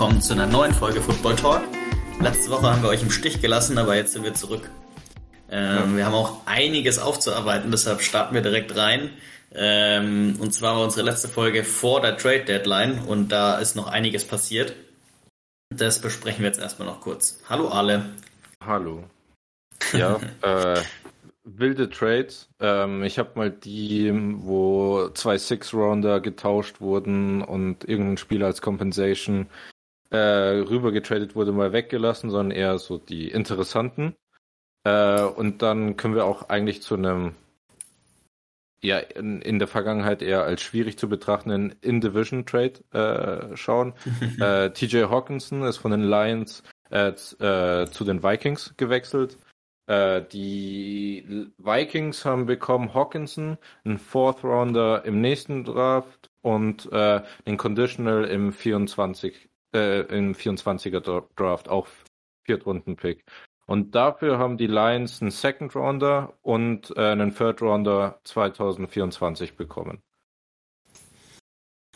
willkommen zu einer neuen Folge Football Talk. Letzte Woche haben wir euch im Stich gelassen, aber jetzt sind wir zurück. Ähm, wir haben auch einiges aufzuarbeiten, deshalb starten wir direkt rein. Ähm, und zwar war unsere letzte Folge vor der Trade Deadline und da ist noch einiges passiert. Das besprechen wir jetzt erstmal noch kurz. Hallo alle. Hallo. Ja, äh, wilde Trades. Ähm, ich habe mal die, wo zwei Six-Rounder getauscht wurden und irgendein Spieler als Compensation äh, rüber getradet wurde, mal weggelassen, sondern eher so die interessanten. Äh, und dann können wir auch eigentlich zu einem ja in, in der Vergangenheit eher als schwierig zu betrachtenden In-Division-Trade äh, schauen. äh, TJ Hawkinson ist von den Lions äh, äh, zu den Vikings gewechselt. Äh, die Vikings haben bekommen Hawkinson, einen Fourth Rounder im nächsten Draft und äh, den Conditional im 24 äh, im 24er Draft, auch Viertrunden-Pick. Und dafür haben die Lions einen Second Rounder und äh, einen Third Rounder 2024 bekommen.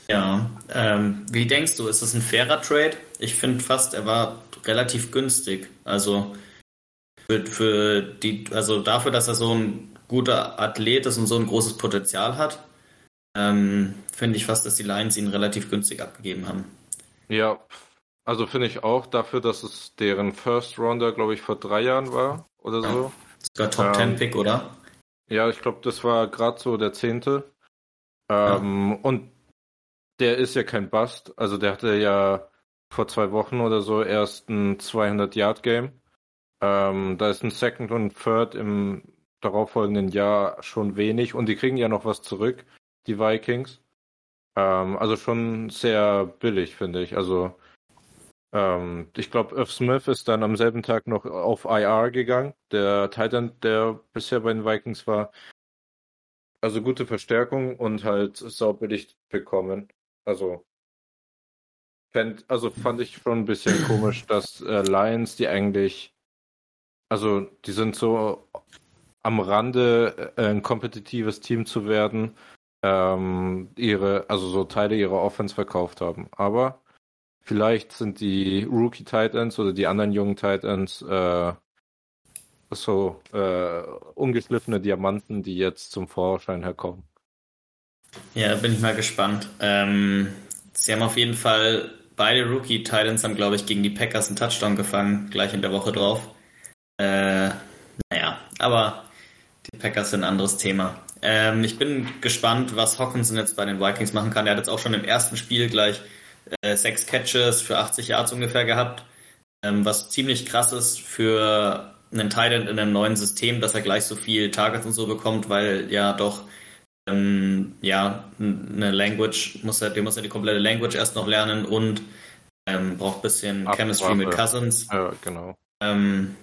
Ja, ähm, wie denkst du, ist das ein fairer Trade? Ich finde fast, er war relativ günstig. Also für, für die, also dafür, dass er so ein guter Athlet ist und so ein großes Potenzial hat, ähm, finde ich fast, dass die Lions ihn relativ günstig abgegeben haben. Ja, also finde ich auch dafür, dass es deren First Rounder, glaube ich, vor drei Jahren war oder ja. so. Sogar Top ähm, 10 Pick, oder? Ja, ich glaube, das war gerade so der zehnte. Ähm, ja. Und der ist ja kein Bust. Also der hatte ja vor zwei Wochen oder so erst ein 200-Yard-Game. Ähm, da ist ein Second und Third im darauffolgenden Jahr schon wenig. Und die kriegen ja noch was zurück, die Vikings. Ähm, also schon sehr billig, finde ich. Also ähm, ich glaube, Irv Smith ist dann am selben Tag noch auf IR gegangen, der Titan, der bisher bei den Vikings war. Also gute Verstärkung und halt saubillig bekommen. Also fänd, also fand ich schon ein bisschen komisch, dass äh, Lions, die eigentlich, also die sind so am Rande, äh, ein kompetitives Team zu werden, ähm, ihre, also so Teile ihrer Offense verkauft haben. Aber vielleicht sind die Rookie Titans oder die anderen jungen Titans äh, so äh, ungeschliffene Diamanten, die jetzt zum Vorschein herkommen. Ja, bin ich mal gespannt. Ähm, sie haben auf jeden Fall beide Rookie Titans haben, glaube ich, gegen die Packers einen Touchdown gefangen, gleich in der Woche drauf. Äh, naja, aber die Packers sind ein anderes Thema. Ähm, ich bin gespannt, was Hawkinson jetzt bei den Vikings machen kann. Er hat jetzt auch schon im ersten Spiel gleich äh, sechs Catches für 80 Yards ungefähr gehabt, ähm, was ziemlich krass ist für einen Titan in einem neuen System, dass er gleich so viel Targets und so bekommt, weil ja doch ähm, ja eine Language muss er, der muss er die komplette Language erst noch lernen und ähm, braucht bisschen Absprache. Chemistry mit Cousins. Ja, genau. Ähm,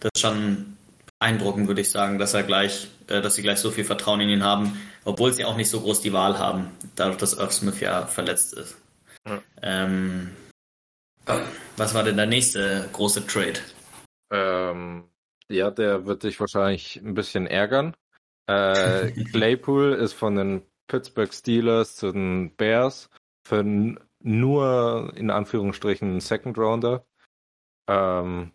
das ist schon beeindruckend, würde ich sagen, dass er gleich, äh, dass sie gleich so viel Vertrauen in ihn haben, obwohl sie auch nicht so groß die Wahl haben, dadurch, dass Irv Smith ja verletzt ist. Ja. Ähm, was war denn der nächste große Trade? Ähm, ja, der wird dich wahrscheinlich ein bisschen ärgern. Äh, Claypool ist von den Pittsburgh Steelers zu den Bears für nur in Anführungsstrichen Second Rounder. Ähm,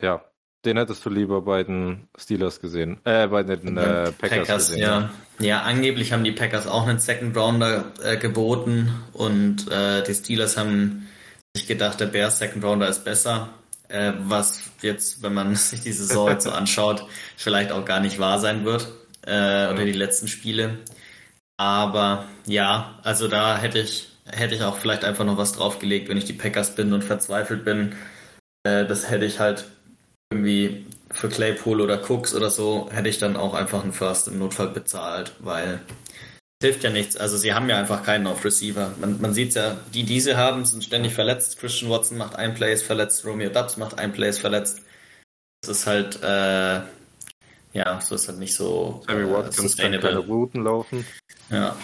ja, den hättest du lieber bei den Steelers gesehen. Äh, bei den äh, Packers, Packers gesehen. Ja. ja, angeblich haben die Packers auch einen Second Rounder äh, geboten und äh, die Steelers haben sich gedacht, der Bears Second Rounder ist besser. Äh, was jetzt, wenn man sich die Saison jetzt so anschaut, vielleicht auch gar nicht wahr sein wird. Äh, oder die letzten Spiele. Aber ja, also da hätte ich, hätte ich auch vielleicht einfach noch was draufgelegt, wenn ich die Packers bin und verzweifelt bin. Äh, das hätte ich halt irgendwie für Claypool oder Cooks oder so hätte ich dann auch einfach einen First im Notfall bezahlt, weil es hilft ja nichts. Also sie haben ja einfach keinen auf Receiver. Man, man sieht ja, die diese haben, sind ständig verletzt. Christian Watson macht ein Play, ist verletzt. Romeo Dubs macht ein Play, ist verletzt. Das ist halt, äh, ja, so ist halt nicht so Sammy äh, Watkins kann keine Routen laufen. Ja.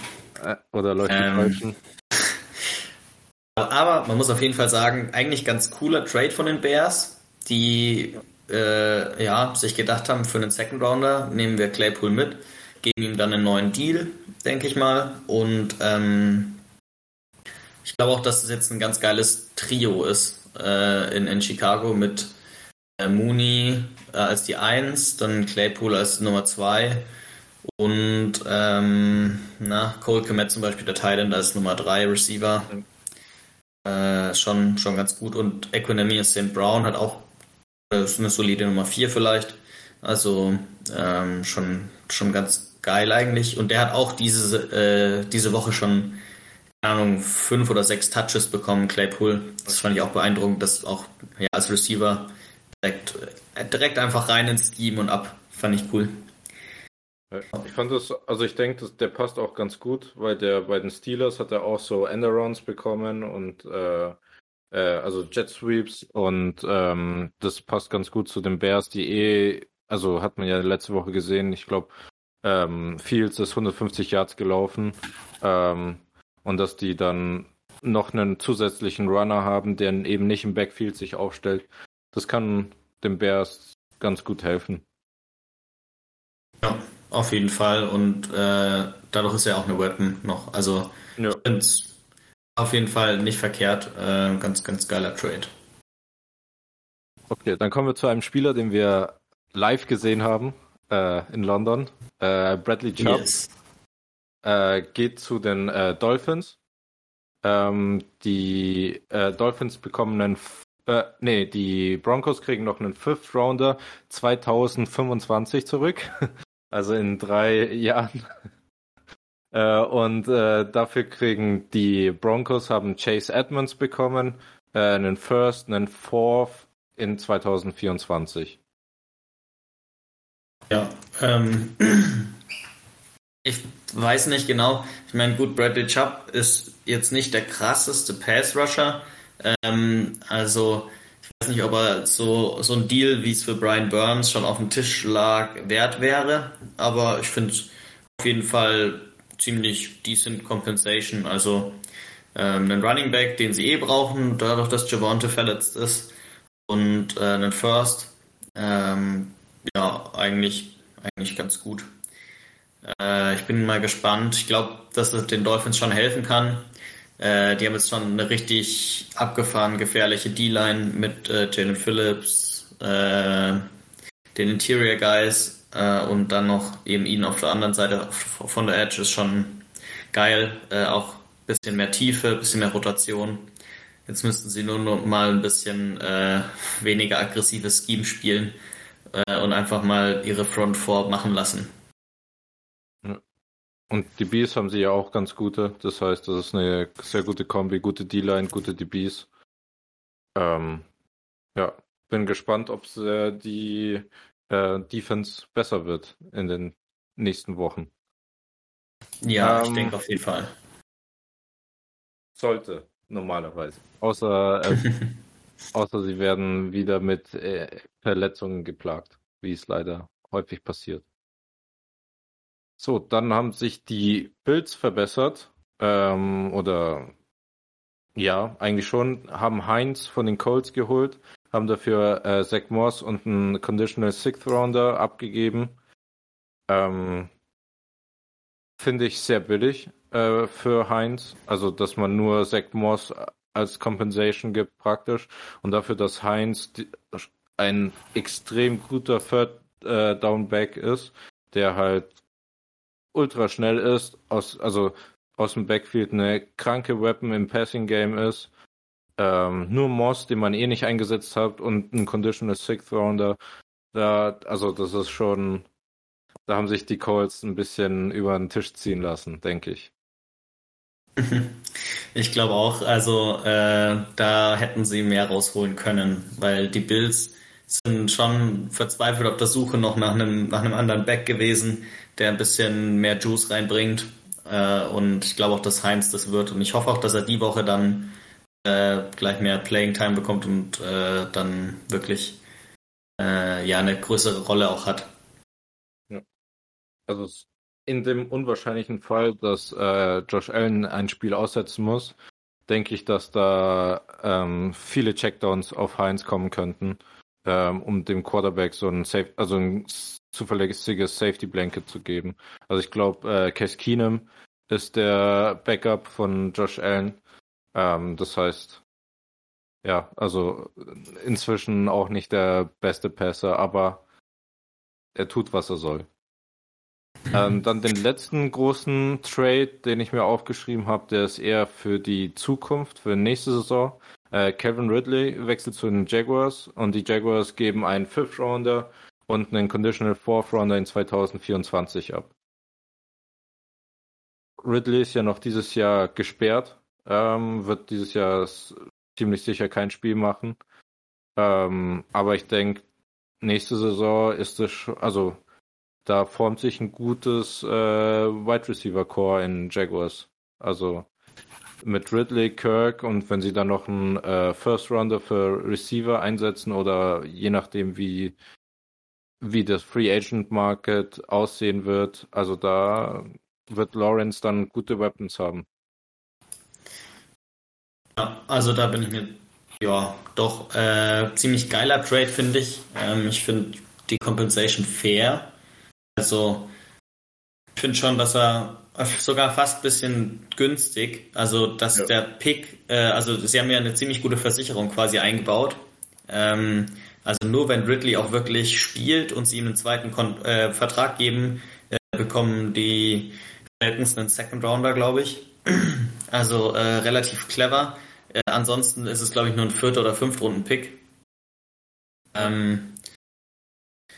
Äh, oder läuft ähm, die falschen. Aber man muss auf jeden Fall sagen, eigentlich ganz cooler Trade von den Bears, die äh, ja, sich gedacht haben, für einen Second Rounder nehmen wir Claypool mit, geben ihm dann einen neuen Deal, denke ich mal. Und ähm, ich glaube auch, dass es jetzt ein ganz geiles Trio ist äh, in, in Chicago mit äh, Mooney äh, als die Eins, dann Claypool als Nummer zwei und ähm, na, Cole Komet zum Beispiel, der Thailand als Nummer drei Receiver. Äh, schon, schon ganz gut. Und Equinemius St. Brown hat auch äh, eine solide Nummer 4 vielleicht. Also ähm, schon, schon ganz geil eigentlich. Und der hat auch diese, äh, diese Woche schon, keine Ahnung, fünf oder sechs Touches bekommen, Claypool. Das fand ich auch beeindruckend, dass auch ja, als Receiver direkt, äh, direkt einfach rein ins Scheme und ab. Fand ich cool. Ich fand das, also ich denke, der passt auch ganz gut, weil der bei den Steelers hat er auch so Enderons bekommen und äh, äh, also Jet Sweeps und ähm, das passt ganz gut zu den Bears, die eh, also hat man ja letzte Woche gesehen, ich glaube, ähm, Fields ist 150 Yards gelaufen ähm, und dass die dann noch einen zusätzlichen Runner haben, der eben nicht im Backfield sich aufstellt, das kann den Bears ganz gut helfen. Ja. Auf jeden Fall. Und äh, dadurch ist ja auch eine Weapon noch. Also ja. ich finde es auf jeden Fall nicht verkehrt. Äh, ganz, ganz geiler Trade. Okay, dann kommen wir zu einem Spieler, den wir live gesehen haben äh, in London. Äh, Bradley Chubb yes. Äh, geht zu den äh, Dolphins. Ähm, die Dolphins bekommen einen äh, nee, die Broncos kriegen noch einen Fifth Rounder 2025 zurück. Also in drei Jahren. Äh, und äh, dafür kriegen die Broncos haben Chase Edmonds bekommen, äh, einen First, einen Fourth in 2024. Ja, ähm, ich weiß nicht genau. Ich meine, gut, Bradley Chubb ist jetzt nicht der krasseste Pass-Rusher. Ähm, also weiß nicht, ob er so, so ein Deal, wie es für Brian Burns schon auf dem Tisch lag, wert wäre. Aber ich finde auf jeden Fall ziemlich decent Compensation. Also ähm, einen Running Back, den sie eh brauchen, dadurch, dass Javante verletzt ist. Und äh, einen First. Ähm, ja, eigentlich, eigentlich ganz gut. Äh, ich bin mal gespannt. Ich glaube, dass es den Dolphins schon helfen kann. Äh, die haben jetzt schon eine richtig abgefahren gefährliche D-Line mit äh, Jalen Phillips, äh, den Interior Guys äh, und dann noch eben ihn auf der anderen Seite von der Edge ist schon geil. Äh, auch bisschen mehr Tiefe, bisschen mehr Rotation. Jetzt müssten sie nur noch mal ein bisschen äh, weniger aggressives Scheme spielen äh, und einfach mal ihre Front Four machen lassen. Und DBs haben sie ja auch ganz gute. Das heißt, das ist eine sehr gute Kombi, gute D-Line, gute DBs. Ähm, ja, bin gespannt, ob äh, die äh, Defense besser wird in den nächsten Wochen. Ja, ähm, ich denke auf jeden Fall. Sollte, normalerweise. Außer, äh, außer sie werden wieder mit äh, Verletzungen geplagt, wie es leider häufig passiert. So, dann haben sich die Bills verbessert. Ähm, oder ja, eigentlich schon. Haben Heinz von den Colts geholt. Haben dafür äh, Zach Moss und einen Conditional Sixth Rounder abgegeben. Ähm, Finde ich sehr billig äh, für Heinz. Also, dass man nur Zach Moss als Compensation gibt praktisch. Und dafür, dass Heinz ein extrem guter Third äh, Down Back ist, der halt ultra schnell ist, aus, also aus dem Backfield eine kranke Weapon im Passing Game ist. Ähm, nur Moss, den man eh nicht eingesetzt hat, und ein Conditional Sixth Rounder. Da, also das ist schon, da haben sich die Colts ein bisschen über den Tisch ziehen lassen, denke ich. Ich glaube auch, also äh, da hätten sie mehr rausholen können, weil die Bills sind schon verzweifelt auf der Suche noch nach einem, nach einem anderen Back gewesen der ein bisschen mehr Juice reinbringt. Äh, und ich glaube auch, dass Heinz das wird. Und ich hoffe auch, dass er die Woche dann äh, gleich mehr Playing Time bekommt und äh, dann wirklich äh, ja eine größere Rolle auch hat. Ja. Also in dem unwahrscheinlichen Fall, dass äh, Josh Allen ein Spiel aussetzen muss, denke ich, dass da ähm, viele Checkdowns auf Heinz kommen könnten, ähm, um dem Quarterback so ein Safe, also ein zuverlässiges Safety Blanket zu geben. Also ich glaube, äh, Case Keenum ist der Backup von Josh Allen. Ähm, das heißt, ja, also inzwischen auch nicht der beste Passer, aber er tut, was er soll. Ähm, dann den letzten großen Trade, den ich mir aufgeschrieben habe, der ist eher für die Zukunft, für nächste Saison. Äh, Kevin Ridley wechselt zu den Jaguars und die Jaguars geben einen Fifth Rounder und einen Conditional Fourth Rounder in 2024 ab. Ridley ist ja noch dieses Jahr gesperrt, ähm, wird dieses Jahr ziemlich sicher kein Spiel machen. Ähm, aber ich denke, nächste Saison ist es, also da formt sich ein gutes äh, Wide Receiver Core in Jaguars. Also mit Ridley, Kirk und wenn sie dann noch einen äh, First Rounder für Receiver einsetzen oder je nachdem wie wie das Free Agent Market aussehen wird, also da wird Lawrence dann gute Weapons haben. Ja, also da bin ich mir ja doch äh, ziemlich geiler Trade finde ich. Ähm, ich finde die Compensation fair. Also ich finde schon, dass er sogar fast ein bisschen günstig, also dass ja. der Pick, äh, also sie haben ja eine ziemlich gute Versicherung quasi eingebaut. Ähm, also nur wenn Ridley auch wirklich spielt und sie ihm einen zweiten Kon äh, Vertrag geben, äh, bekommen die Falcons einen Second Rounder, glaube ich. Also äh, relativ clever. Äh, ansonsten ist es, glaube ich, nur ein vierter oder fünftrunden Pick. Ähm,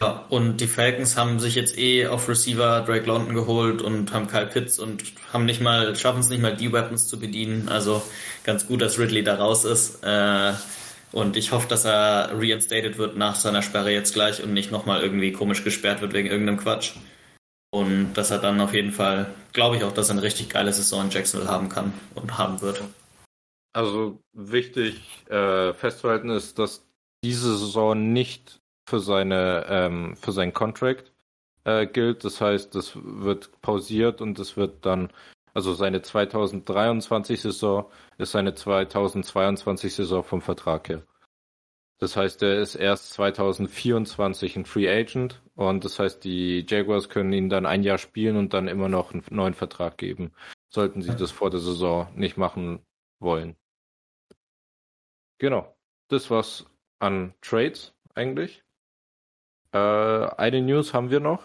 ja, und die Falcons haben sich jetzt eh auf Receiver Drake London geholt und haben Kyle Pitts und haben nicht mal, schaffen es nicht mal die Weapons zu bedienen. Also ganz gut, dass Ridley da raus ist. Äh, und ich hoffe, dass er reinstated wird nach seiner Sperre jetzt gleich und nicht nochmal irgendwie komisch gesperrt wird wegen irgendeinem Quatsch. Und dass er dann auf jeden Fall, glaube ich auch, dass er eine richtig geile Saison in Jacksonville haben kann und haben wird. Also wichtig äh, festzuhalten ist, dass diese Saison nicht für seine ähm, für seinen Contract äh, gilt. Das heißt, das wird pausiert und es wird dann also seine 2023 Saison ist seine 2022 Saison vom Vertrag her. Das heißt, er ist erst 2024 ein Free Agent und das heißt, die Jaguars können ihn dann ein Jahr spielen und dann immer noch einen neuen Vertrag geben, sollten sie das vor der Saison nicht machen wollen. Genau. Das war's an Trades eigentlich. Äh, eine News haben wir noch.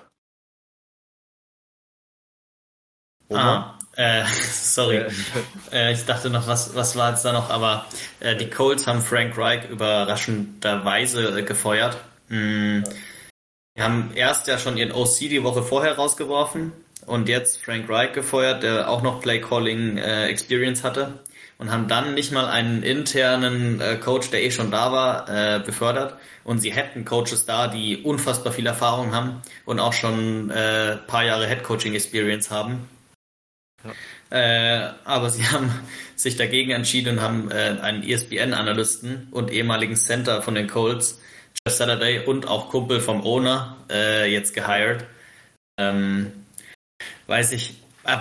Oma? Ah, äh, sorry. äh, ich dachte noch, was, was war jetzt da noch? Aber äh, die Colts haben Frank Reich überraschenderweise äh, gefeuert. Mm, die haben erst ja schon ihren OC die Woche vorher rausgeworfen und jetzt Frank Reich gefeuert, der auch noch Play Calling äh, Experience hatte und haben dann nicht mal einen internen äh, Coach, der eh schon da war, äh, befördert. Und sie hätten Coaches da, die unfassbar viel Erfahrung haben und auch schon äh, paar Jahre Head Coaching Experience haben. Äh, aber sie haben sich dagegen entschieden und haben äh, einen ESPN-Analysten und ehemaligen Center von den Colts, Jeff Saturday und auch Kumpel vom Owner äh, jetzt gehired. Ähm, weiß ich, äh,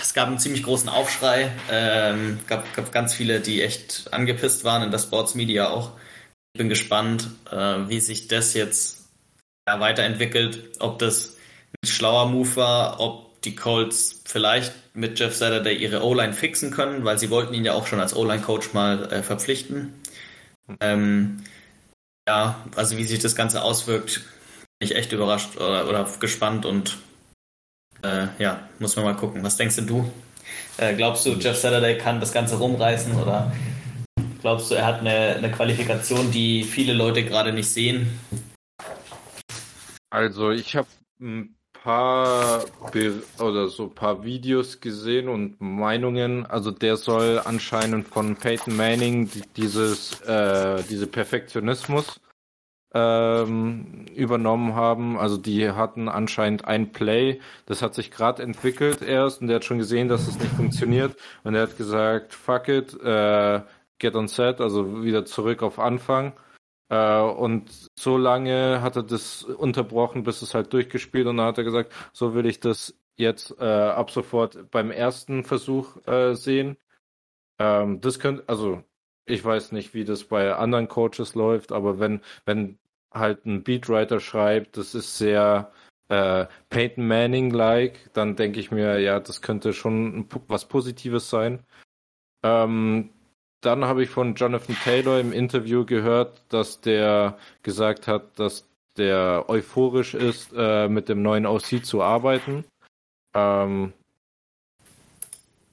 es gab einen ziemlich großen Aufschrei, ähm, gab, gab ganz viele, die echt angepisst waren in der Sports Media auch. Ich bin gespannt, äh, wie sich das jetzt ja, weiterentwickelt, ob das ein schlauer Move war, ob die Colts vielleicht mit Jeff Saturday ihre O-Line fixen können, weil sie wollten ihn ja auch schon als O-Line-Coach mal äh, verpflichten. Ähm, ja, also wie sich das Ganze auswirkt, bin ich echt überrascht oder, oder gespannt und äh, ja, muss man mal gucken. Was denkst du? Äh, glaubst du, Jeff Saturday kann das Ganze rumreißen oder glaubst du, er hat eine, eine Qualifikation, die viele Leute gerade nicht sehen? Also ich habe paar oder so paar Videos gesehen und Meinungen. Also der soll anscheinend von Peyton Manning dieses äh, diese Perfektionismus ähm, übernommen haben. Also die hatten anscheinend ein Play, das hat sich gerade entwickelt erst und der hat schon gesehen, dass es nicht funktioniert und er hat gesagt, fuck it, äh, get on set, also wieder zurück auf Anfang und so lange hat er das unterbrochen, bis es halt durchgespielt und dann hat er gesagt, so will ich das jetzt äh, ab sofort beim ersten Versuch äh, sehen. Ähm, das könnte, also ich weiß nicht, wie das bei anderen Coaches läuft, aber wenn, wenn halt ein Beatwriter schreibt, das ist sehr äh, Peyton Manning-like, dann denke ich mir, ja, das könnte schon was Positives sein. Ähm, dann habe ich von Jonathan Taylor im Interview gehört, dass der gesagt hat, dass der euphorisch ist, äh, mit dem neuen OC zu arbeiten. Ähm,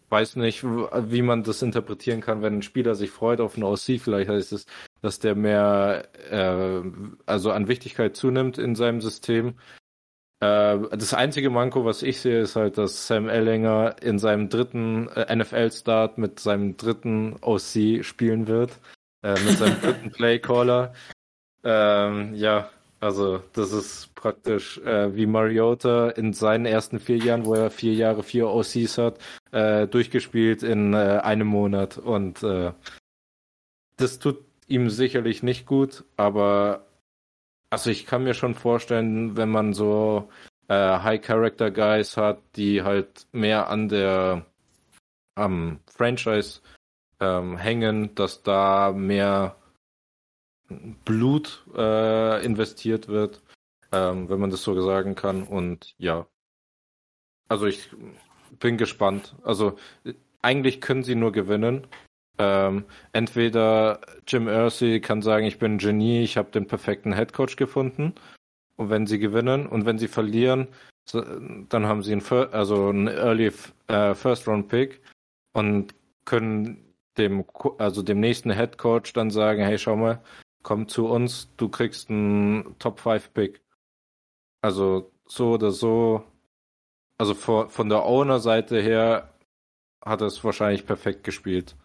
weiß nicht, wie man das interpretieren kann, wenn ein Spieler sich freut auf einen OC. Vielleicht heißt es, dass der mehr, äh, also an Wichtigkeit zunimmt in seinem System. Äh, das einzige Manko, was ich sehe, ist halt, dass Sam Ellinger in seinem dritten äh, NFL-Start mit seinem dritten OC spielen wird, äh, mit seinem dritten Playcaller. Ähm, ja, also das ist praktisch äh, wie Mariota in seinen ersten vier Jahren, wo er vier Jahre vier OCs hat, äh, durchgespielt in äh, einem Monat. Und das tut ihm sicherlich nicht gut, aber also ich kann mir schon vorstellen, wenn man so äh, High Character Guys hat, die halt mehr an der am Franchise ähm, hängen, dass da mehr Blut äh, investiert wird, ähm, wenn man das so sagen kann. Und ja, also ich bin gespannt. Also eigentlich können sie nur gewinnen. Ähm, entweder Jim Irsay kann sagen, ich bin ein Genie, ich habe den perfekten Headcoach gefunden. Und wenn sie gewinnen und wenn sie verlieren, so, dann haben sie einen, also einen Early äh, First Round Pick und können dem, also dem nächsten Headcoach dann sagen, hey, schau mal, komm zu uns, du kriegst einen Top 5 Pick. Also so oder so, also vor, von der Owner-Seite her hat er es wahrscheinlich perfekt gespielt.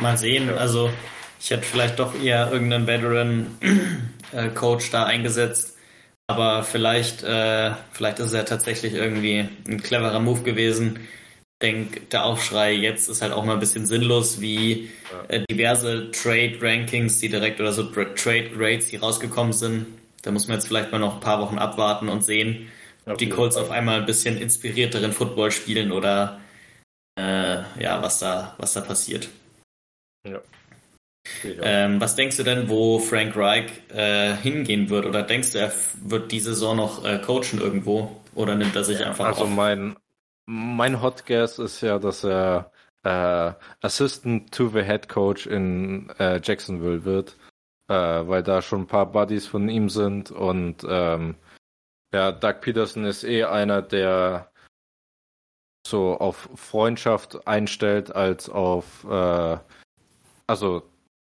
Mal sehen. Also ich hätte vielleicht doch eher irgendeinen Veteran-Coach äh, da eingesetzt. Aber vielleicht, äh, vielleicht ist es ja tatsächlich irgendwie ein cleverer Move gewesen, denke, der Aufschrei jetzt ist halt auch mal ein bisschen sinnlos, wie äh, diverse Trade Rankings, die direkt oder so Trade Grades, die rausgekommen sind. Da muss man jetzt vielleicht mal noch ein paar Wochen abwarten und sehen, ob die Colts auf einmal ein bisschen inspirierteren Football spielen oder äh, ja, was da, was da passiert. Ja. Ähm, was denkst du denn, wo Frank Reich äh, hingehen wird? Oder denkst du, er wird die Saison noch äh, coachen irgendwo? Oder nimmt er sich einfach Also auf? mein mein Hot Guess ist ja, dass er äh, Assistant to the Head Coach in äh, Jacksonville wird, äh, weil da schon ein paar Buddies von ihm sind und ähm, ja, Doug Peterson ist eh einer, der so auf Freundschaft einstellt, als auf, äh, also,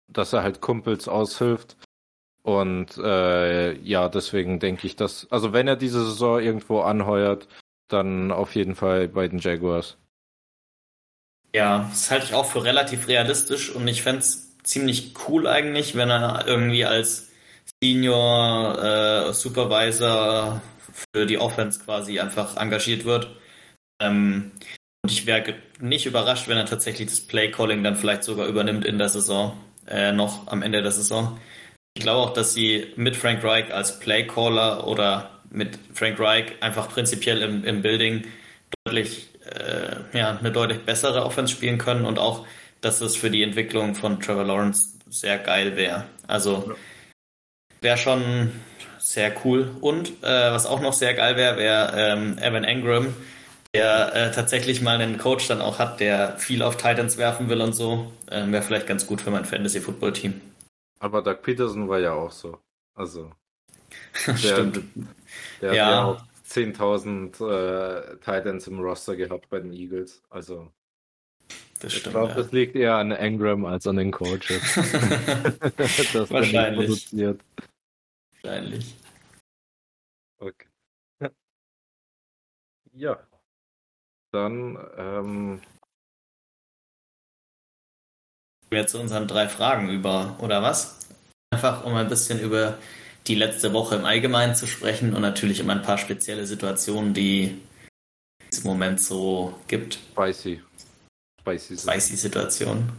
dass er halt Kumpels aushilft. Und äh, ja, deswegen denke ich, dass, also wenn er diese Saison irgendwo anheuert, dann auf jeden Fall bei den Jaguars. Ja, das halte ich auch für relativ realistisch und ich fände es ziemlich cool eigentlich, wenn er irgendwie als Senior äh, Supervisor für die Offense quasi einfach engagiert wird. Ähm, und ich wäre nicht überrascht, wenn er tatsächlich das Play Calling dann vielleicht sogar übernimmt in der Saison, äh, noch am Ende der Saison. Ich glaube auch, dass sie mit Frank Reich als Play Caller oder mit Frank Reich einfach prinzipiell im, im Building deutlich, äh, ja, eine deutlich bessere Offense spielen können und auch, dass es für die Entwicklung von Trevor Lawrence sehr geil wäre. Also wäre schon sehr cool. Und äh, was auch noch sehr geil wäre, wäre ähm, Evan Engram, der äh, tatsächlich mal einen Coach dann auch hat, der viel auf Titans werfen will und so. Äh, wäre vielleicht ganz gut für mein Fantasy-Football-Team. Aber Doug Peterson war ja auch so. Also. Der, Stimmt. Der hat ja, auch 10.000 äh, Titans im Roster gehabt bei den Eagles. Also. Das ich glaube, ja. das liegt eher an Engram als an den Coaches. das Wahrscheinlich. Produziert. Wahrscheinlich. Okay. Ja. Dann ähm, wir zu unseren drei Fragen über, oder was? Einfach um ein bisschen über die letzte Woche im Allgemeinen zu sprechen und natürlich immer ein paar spezielle Situationen, die es im Moment so gibt. Spicy. Spicy, Spicy Situation.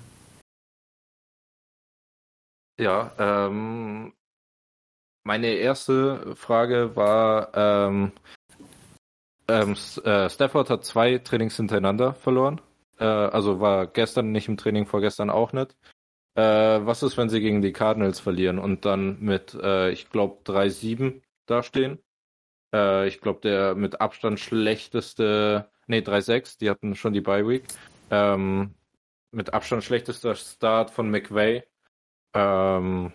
Ja, ähm, meine erste Frage war, ähm, ähm, äh, Stafford hat zwei Trainings hintereinander verloren. Äh, also war gestern nicht im Training, vorgestern auch nicht. Äh, was ist, wenn sie gegen die Cardinals verlieren und dann mit, äh, ich glaube, 3-7 dastehen? Äh, ich glaube, der mit Abstand schlechteste, nee, 3-6, die hatten schon die Bye Week. Ähm, mit Abstand schlechtester Start von McVay. Ähm,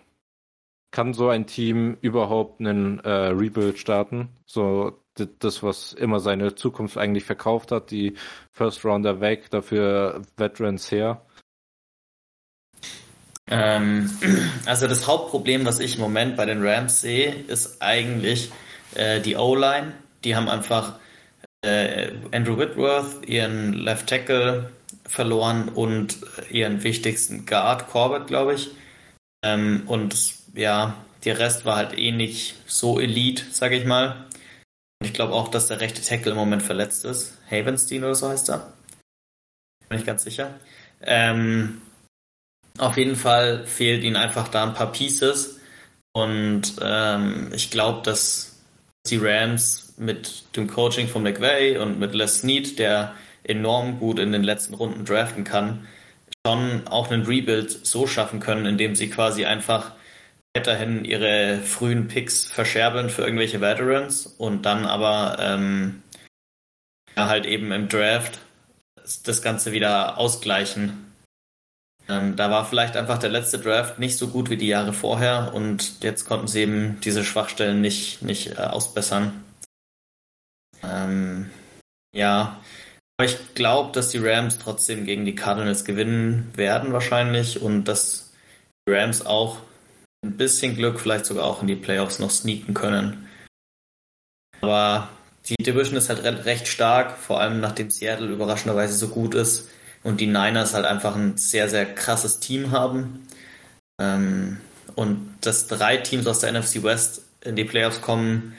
kann so ein Team überhaupt einen äh, Rebuild starten? So das, was immer seine Zukunft eigentlich verkauft hat, die First Rounder weg, dafür Veterans her. Ähm, also das Hauptproblem, was ich im Moment bei den Rams sehe, ist eigentlich äh, die O-Line. Die haben einfach äh, Andrew Whitworth, ihren Left Tackle verloren und ihren wichtigsten Guard, Corbett, glaube ich. Ähm, und ja, der Rest war halt eh nicht so elite, sage ich mal. Ich glaube auch, dass der rechte Tackle im Moment verletzt ist. Havenstein oder so heißt er. Bin ich ganz sicher. Ähm, auf jeden Fall fehlt ihnen einfach da ein paar Pieces. Und ähm, ich glaube, dass die Rams mit dem Coaching von McVay und mit Les Snead, der enorm gut in den letzten Runden draften kann, schon auch einen Rebuild so schaffen können, indem sie quasi einfach weiterhin ihre frühen Picks verscherbeln für irgendwelche Veterans und dann aber ähm, ja, halt eben im Draft das Ganze wieder ausgleichen. Ähm, da war vielleicht einfach der letzte Draft nicht so gut wie die Jahre vorher und jetzt konnten sie eben diese Schwachstellen nicht, nicht äh, ausbessern. Ähm, ja, aber ich glaube, dass die Rams trotzdem gegen die Cardinals gewinnen werden wahrscheinlich und dass die Rams auch ein bisschen Glück vielleicht sogar auch in die Playoffs noch sneaken können. Aber die Division ist halt recht stark, vor allem nachdem Seattle überraschenderweise so gut ist und die Niners halt einfach ein sehr, sehr krasses Team haben. Ähm, und dass drei Teams aus der NFC West in die Playoffs kommen,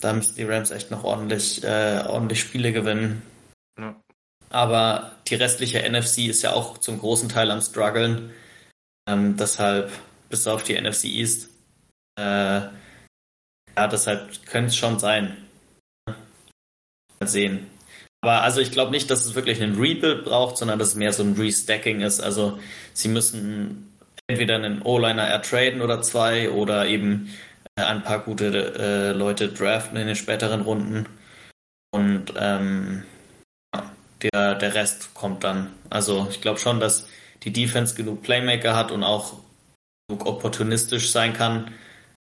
da müssen die Rams echt noch ordentlich, äh, ordentlich Spiele gewinnen. Ja. Aber die restliche NFC ist ja auch zum großen Teil am struggeln. Ähm, deshalb, bis auf die NFC East, äh, ja, deshalb könnte es schon sein. Mal sehen. Aber also ich glaube nicht, dass es wirklich einen Rebuild braucht, sondern dass es mehr so ein Restacking ist. Also sie müssen entweder einen O-Liner ertraden oder zwei oder eben äh, ein paar gute äh, Leute draften in den späteren Runden. Und ähm, der, der Rest kommt dann. Also ich glaube schon, dass die Defense genug Playmaker hat und auch genug opportunistisch sein kann.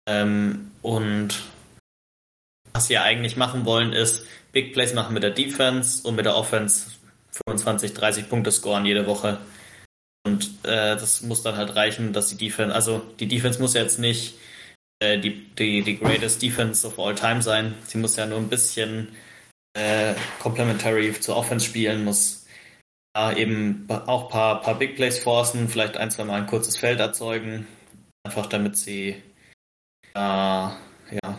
Ähm, und was sie eigentlich machen wollen, ist Big Plays machen mit der Defense und mit der Offense 25, 30 Punkte scoren jede Woche. Und äh, das muss dann halt reichen, dass die Defense, also die Defense muss jetzt nicht äh, die, die, die greatest Defense of all time sein. Sie muss ja nur ein bisschen äh, complementary zur Offense spielen, muss eben auch ein paar, paar Big Plays forcen, vielleicht ein, zwei Mal ein kurzes Feld erzeugen, einfach damit sie äh, ja,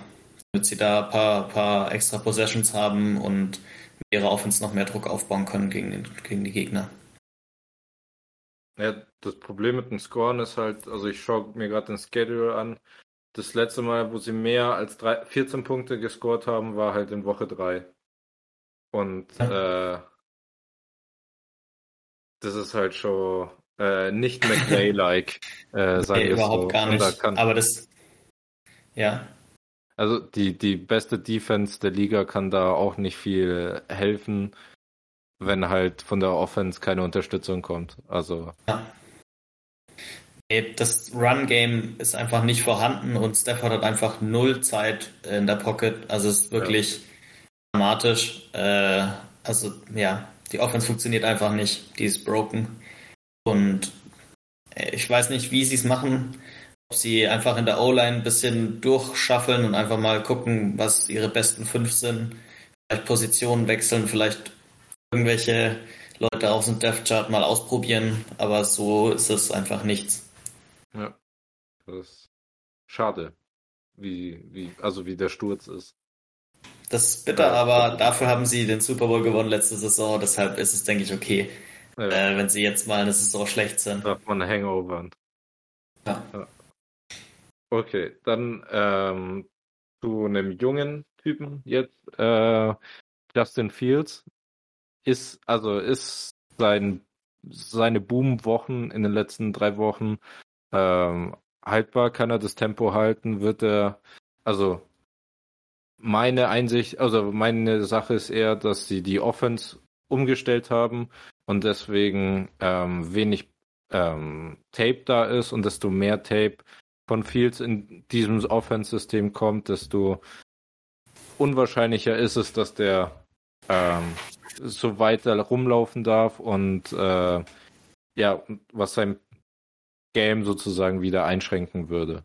damit sie da ein paar, paar extra Possessions haben und mit ihrer Offense noch mehr Druck aufbauen können gegen, den, gegen die Gegner. Ja, das Problem mit dem Scoren ist halt, also ich schaue mir gerade den Schedule an. Das letzte Mal, wo sie mehr als drei, 14 Punkte gescored haben, war halt in Woche 3. Und ja. äh, das ist halt schon äh, nicht McVay-like, äh, sagen nee, überhaupt so. gar nicht. Da Aber das, ja. Also die, die beste Defense der Liga kann da auch nicht viel helfen, wenn halt von der Offense keine Unterstützung kommt. Also. Ja. Das Run-Game ist einfach nicht vorhanden und Stafford hat einfach null Zeit in der Pocket. Also es ist wirklich ja. dramatisch. Äh, also ja, die Offense funktioniert einfach nicht. Die ist broken. Und äh, ich weiß nicht, wie sie es machen. Ob sie einfach in der O-Line ein bisschen durchschaffeln und einfach mal gucken, was ihre besten fünf sind. Vielleicht Positionen wechseln, vielleicht irgendwelche Leute aus dem Death Chart mal ausprobieren. Aber so ist es einfach nichts. Ja. Das ist schade, wie, wie, also wie der Sturz ist. Das ist bitter, aber dafür haben sie den Super Bowl gewonnen letzte Saison, deshalb ist es, denke ich, okay, ja. äh, wenn sie jetzt mal eine Saison schlecht sind. Darf man Hangover. Ja. ja. Okay, dann ähm, zu einem jungen Typen jetzt, äh, Justin Fields, ist, also ist sein, seine Boom-Wochen in den letzten drei Wochen ähm, haltbar? Kann er das Tempo halten? Wird er, also meine Einsicht, also meine Sache ist eher, dass sie die Offense umgestellt haben und deswegen ähm, wenig ähm, Tape da ist und desto mehr Tape von Fields in diesem Offense-System kommt, desto unwahrscheinlicher ist es, dass der ähm, so weiter rumlaufen darf und äh, ja, was sein Game sozusagen wieder einschränken würde.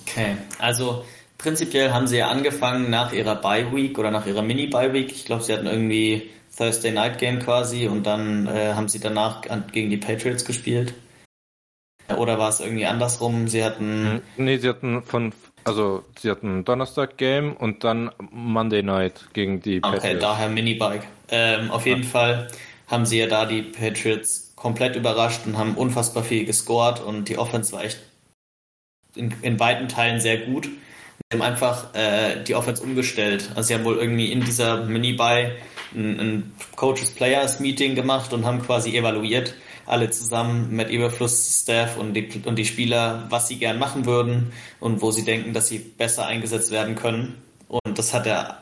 Okay, also prinzipiell haben sie ja angefangen nach ihrer Bye Week oder nach ihrer Mini Bye Week. Ich glaube, sie hatten irgendwie Thursday Night Game quasi und dann äh, haben sie danach gegen die Patriots gespielt. Oder war es irgendwie andersrum? Sie hatten. Hm, nee, sie hatten von, also sie hatten Donnerstag Game und dann Monday Night gegen die Patriots. Okay, daher Minibike. Ähm, auf jeden ja. Fall haben sie ja da die Patriots komplett überrascht und haben unfassbar viel gescored und die Offense war echt in, in weiten Teilen sehr gut. Sie haben einfach äh, die Offense umgestellt. Also sie haben wohl irgendwie in dieser Mini-Buy ein, ein Coaches-Players-Meeting gemacht und haben quasi evaluiert, alle zusammen mit Überfluss-Staff und die, und die Spieler, was sie gern machen würden und wo sie denken, dass sie besser eingesetzt werden können. Und das hat ja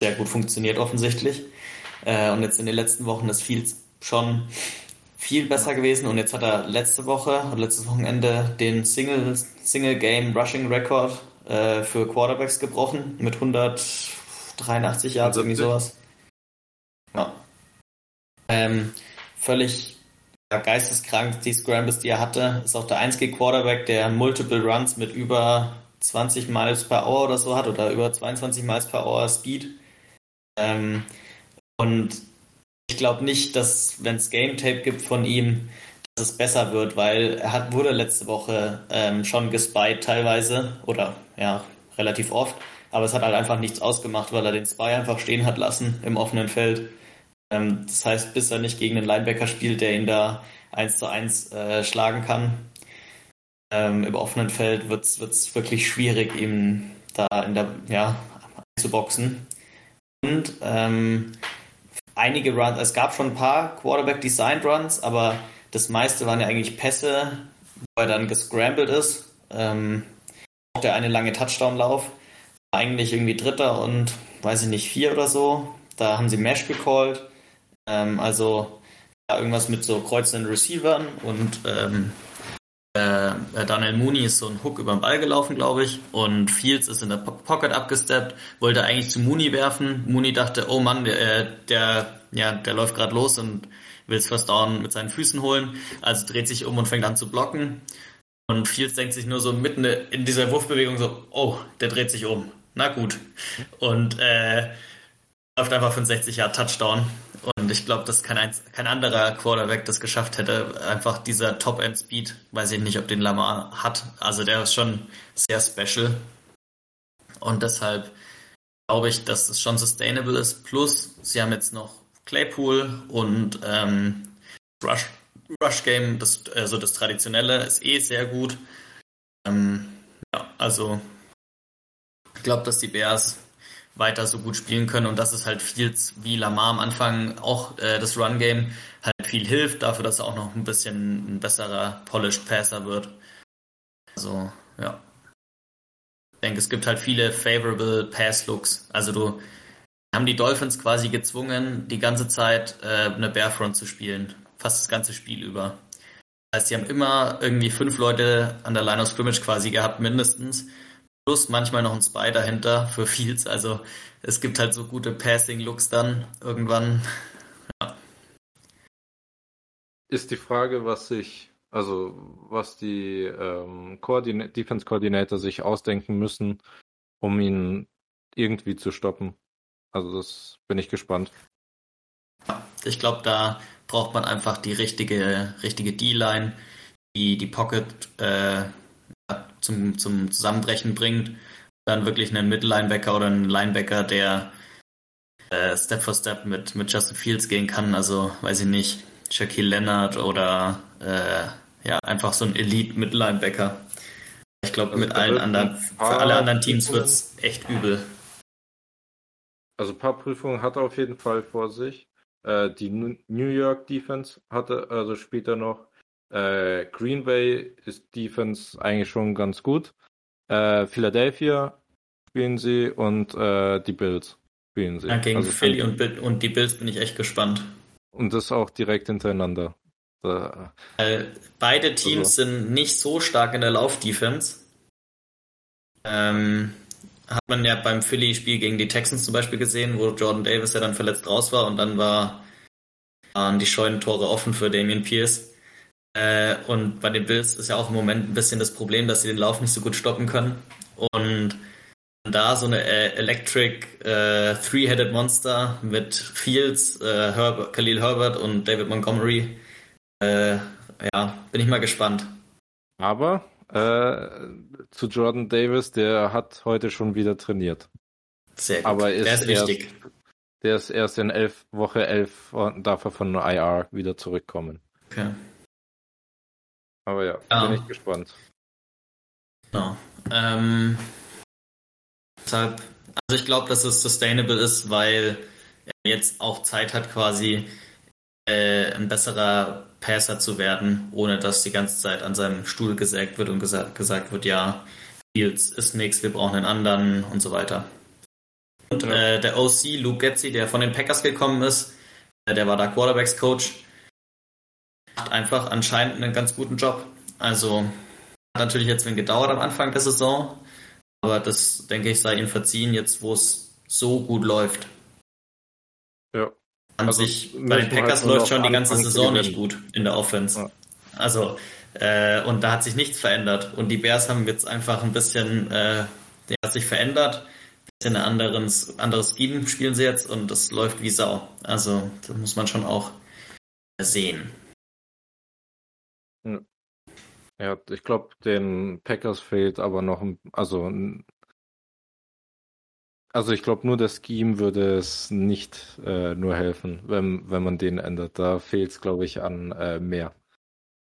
sehr gut funktioniert offensichtlich. Äh, und jetzt in den letzten Wochen ist viel schon viel besser gewesen und jetzt hat er letzte Woche und letztes Wochenende den Single, Single Game Rushing Record äh, für Quarterbacks gebrochen mit 183 Yards, irgendwie sowas. Ja. Ähm, völlig ja, geisteskrank, die Scrambles, die er hatte. Ist auch der einzige Quarterback, der Multiple Runs mit über 20 Miles per Hour oder so hat oder über 22 Miles per Hour Speed. Ähm, und ich glaube nicht, dass wenn es Game Tape gibt von ihm, dass es besser wird, weil er hat, wurde letzte Woche ähm, schon gespied teilweise oder ja, relativ oft, aber es hat halt einfach nichts ausgemacht, weil er den Spy einfach stehen hat lassen im offenen Feld. Ähm, das heißt, bis er nicht gegen einen Linebacker spielt, der ihn da eins zu eins äh, schlagen kann, ähm, im offenen Feld wird es wirklich schwierig, ihm da in der, ja, einzuboxen. Und ähm, einige Runs, es gab schon ein paar Quarterback-Designed Runs, aber das meiste waren ja eigentlich Pässe, wo er dann gescrambled ist. Ähm, auch der eine lange Touchdown-Lauf eigentlich irgendwie Dritter und weiß ich nicht, vier oder so. Da haben sie Mesh gecallt. Ähm, also ja, irgendwas mit so kreuzenden Receivern und ähm, äh, Daniel Mooney ist so ein Hook über den Ball gelaufen, glaube ich, und Fields ist in der Pocket abgesteppt, wollte eigentlich zu Mooney werfen. Mooney dachte, oh Mann, der, äh, der ja, der läuft gerade los und will es Down mit seinen Füßen holen, also dreht sich um und fängt an zu blocken. Und Fields denkt sich nur so mitten in dieser Wurfbewegung so, oh, der dreht sich um. Na gut. Und äh, läuft einfach für einen 60 Jahre Touchdown. Und ich glaube, dass kein, kein anderer Quarterback das geschafft hätte. Einfach dieser Top-End-Speed, weiß ich nicht, ob den Lamar hat. Also der ist schon sehr special. Und deshalb glaube ich, dass es schon sustainable ist. Plus, sie haben jetzt noch Claypool und ähm, Rush, Rush Game, das, also das traditionelle, ist eh sehr gut. Ähm, ja, also ich glaube, dass die Bears weiter so gut spielen können und dass es halt viel wie Lamar am Anfang auch äh, das Run Game halt viel hilft, dafür, dass er auch noch ein bisschen ein besserer Polished Passer wird. Also, ja. Ich denke, es gibt halt viele favorable Pass Looks. Also du haben die Dolphins quasi gezwungen, die ganze Zeit äh, eine Barefront zu spielen. Fast das ganze Spiel über. Das heißt, sie haben immer irgendwie fünf Leute an der Line of Scrimmage quasi gehabt, mindestens plus manchmal noch ein Spy dahinter für Fields. Also es gibt halt so gute Passing-Looks dann irgendwann. Ja. Ist die Frage, was sich, also was die ähm, Coordin Defense Coordinator sich ausdenken müssen, um ihn irgendwie zu stoppen. Also das bin ich gespannt. Ich glaube, da braucht man einfach die richtige, richtige D-Line, die die Pocket äh, zum, zum Zusammenbrechen bringt. Dann wirklich einen Mittellinebacker oder einen Linebacker, der äh, Step for Step mit, mit Justin Fields gehen kann. Also, weiß ich nicht, Shaquille Leonard oder äh, ja, einfach so ein Elite-Mittellinebacker. Ich glaube, also mit allen anderen, für alle anderen Teams wird es echt übel. Also ein paar Prüfungen hat er auf jeden Fall vor sich. Äh, die New York Defense hatte, also später noch. Äh, Green Bay ist Defense eigentlich schon ganz gut. Äh, Philadelphia spielen sie und äh, die Bills spielen sie. Ja, gegen also Philly und, und die Bills bin ich echt gespannt. Und das auch direkt hintereinander. beide Teams also. sind nicht so stark in der Laufdefense. Ähm, hat man ja beim Philly-Spiel gegen die Texans zum Beispiel gesehen, wo Jordan Davis ja dann verletzt raus war und dann war, waren die Scheunentore offen für Damian Pierce. Äh, und bei den Bills ist ja auch im Moment ein bisschen das Problem, dass sie den Lauf nicht so gut stoppen können. Und da so eine äh, Electric äh, Three-Headed Monster mit Fields, äh, Herbert, Khalil Herbert und David Montgomery. Äh, ja, bin ich mal gespannt. Aber äh, zu Jordan Davis, der hat heute schon wieder trainiert. Sehr gut. Aber ist der ist erst, wichtig. Der ist erst in elf, Woche 11 und darf er von IR wieder zurückkommen. Okay. Aber ja, ja. bin ich gespannt. Genau. Ähm, deshalb, also ich glaube, dass es sustainable ist, weil er jetzt auch Zeit hat, quasi äh, ein besserer Passer zu werden, ohne dass die ganze Zeit an seinem Stuhl gesägt wird und gesagt, gesagt wird, ja, Fields ist nichts, wir brauchen einen anderen und so weiter. Und äh, der OC, Luke Getzi, der von den Packers gekommen ist, äh, der war da Quarterbacks-Coach, macht einfach anscheinend einen ganz guten Job. Also hat natürlich jetzt ein gedauert am Anfang der Saison, aber das, denke ich, sei ihm verziehen, jetzt wo es so gut läuft. Ja. An also sich, bei den Packers halt läuft schon die ganze Saison nicht gut in der Offense. Ja. Also, äh, und da hat sich nichts verändert. Und die Bears haben jetzt einfach ein bisschen, äh, der hat sich verändert. Ein bisschen ein anderes, anderes Scheme spielen sie jetzt und das läuft wie Sau. Also, das muss man schon auch sehen. Ja, ich glaube, den Packers fehlt aber noch, also also ich glaube, nur das Scheme würde es nicht äh, nur helfen, wenn, wenn man den ändert. Da fehlt es, glaube ich, an äh, mehr.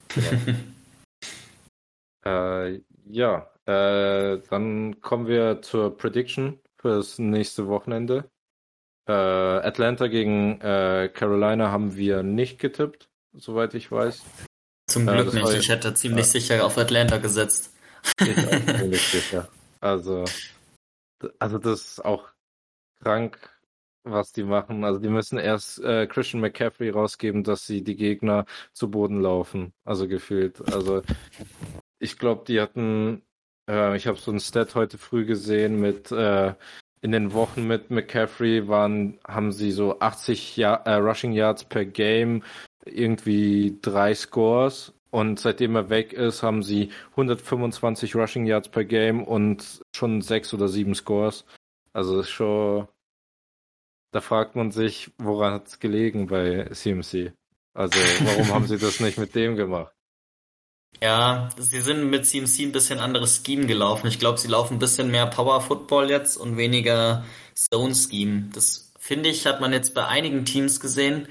äh, ja, äh, dann kommen wir zur Prediction für das nächste Wochenende. Äh, Atlanta gegen äh, Carolina haben wir nicht getippt, soweit ich weiß. Zum Glück nicht. Ich hätte ziemlich sicher auf Atlanta gesetzt. Ich auch ziemlich sicher. Also also das ist auch krank, was die machen. Also die müssen erst äh, Christian McCaffrey rausgeben, dass sie die Gegner zu Boden laufen. Also gefühlt. Also ich glaube, die hatten, äh, ich habe so ein Stat heute früh gesehen mit äh, in den Wochen mit McCaffrey waren, haben sie so 80 ja äh, Rushing Yards per Game, irgendwie drei Scores und seitdem er weg ist, haben sie 125 Rushing Yards per Game und schon sechs oder sieben Scores. Also ist schon. Da fragt man sich, woran hat es gelegen bei CMC? Also warum haben sie das nicht mit dem gemacht? Ja, sie sind mit CMC ein bisschen anderes Scheme gelaufen. Ich glaube, sie laufen ein bisschen mehr Power Football jetzt und weniger Zone Scheme. Das finde ich, hat man jetzt bei einigen Teams gesehen,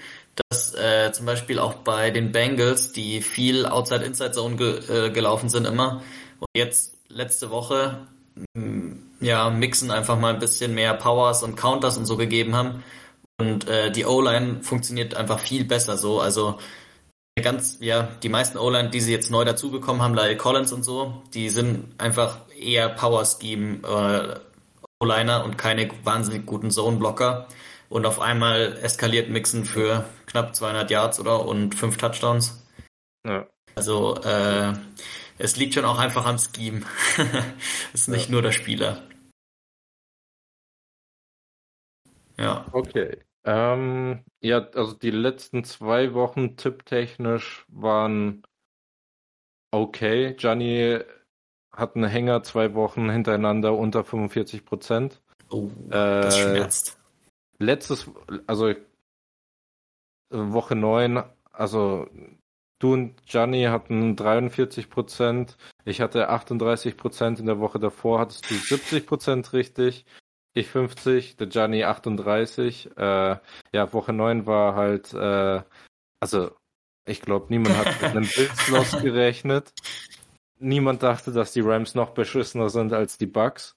dass äh, zum Beispiel auch bei den Bengals, die viel Outside-Inside-Zone ge äh, gelaufen sind immer, und jetzt letzte Woche mm, ja Mixen einfach mal ein bisschen mehr Powers und Counters und so gegeben haben. Und äh, die O-Line funktioniert einfach viel besser so. Also ganz, ja, die meisten O-Line, die sie jetzt neu dazubekommen haben, like Collins und so, die sind einfach eher Power-Scheme äh, O-Liner und keine wahnsinnig guten Zone-Blocker. Und auf einmal eskaliert Mixen für knapp 200 Yards oder und fünf Touchdowns. Ja. Also äh, es liegt schon auch einfach am Scheme. es ist nicht ja. nur der Spieler. Ja. Okay. Ähm, ja, also die letzten zwei Wochen tipptechnisch waren okay. Gianni hat einen Hänger zwei Wochen hintereinander unter 45 Prozent. Oh, das äh, schmerzt letztes, also Woche 9, also du und Gianni hatten 43 Prozent, ich hatte 38 Prozent, in der Woche davor hattest du 70 Prozent richtig, ich 50, der Gianni 38. Äh, ja, Woche 9 war halt, äh, also ich glaube, niemand hat mit einem Bildslot gerechnet. Niemand dachte, dass die Rams noch beschissener sind als die Bucks.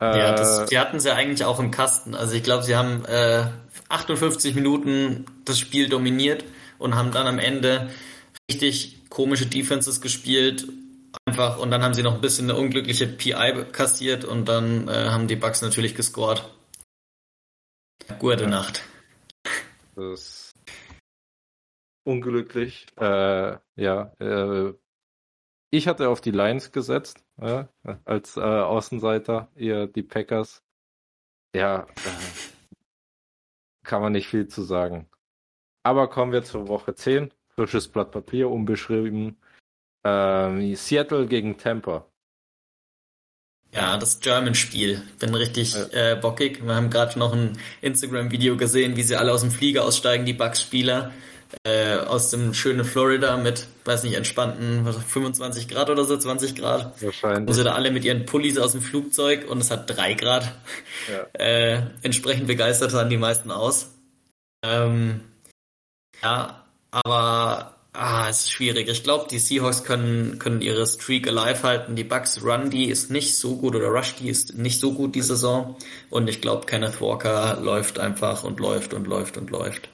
Äh, ja, das, die hatten sie eigentlich auch im Kasten. Also ich glaube, sie haben äh, 58 Minuten das Spiel dominiert und haben dann am Ende richtig komische Defenses gespielt. Einfach, und dann haben sie noch ein bisschen eine unglückliche PI kassiert und dann äh, haben die Bucks natürlich gescored. Gute ja. Nacht. Das ist unglücklich. Äh, ja, äh, ich hatte auf die Lions gesetzt, ja, als äh, Außenseiter, ihr die Packers. Ja, äh, kann man nicht viel zu sagen. Aber kommen wir zur Woche 10. Frisches Blatt Papier, unbeschrieben. Ähm, Seattle gegen Tampa. Ja, das German-Spiel. Bin richtig äh, bockig. Wir haben gerade noch ein Instagram-Video gesehen, wie sie alle aus dem Flieger aussteigen, die Bucks-Spieler äh, aus dem schönen Florida mit, weiß nicht, entspannten 25 Grad oder so, 20 Grad. Wahrscheinlich. Wo sie da alle mit ihren Pullis aus dem Flugzeug und es hat drei Grad. Ja. Äh, entsprechend begeistert sahen die meisten aus. Ähm, ja, aber ah, es ist schwierig. Ich glaube, die Seahawks können, können ihre Streak alive halten. Die Bucks Run, die ist nicht so gut oder Rush, die ist nicht so gut die Saison. Und ich glaube, Kenneth Walker läuft einfach und läuft und läuft und läuft.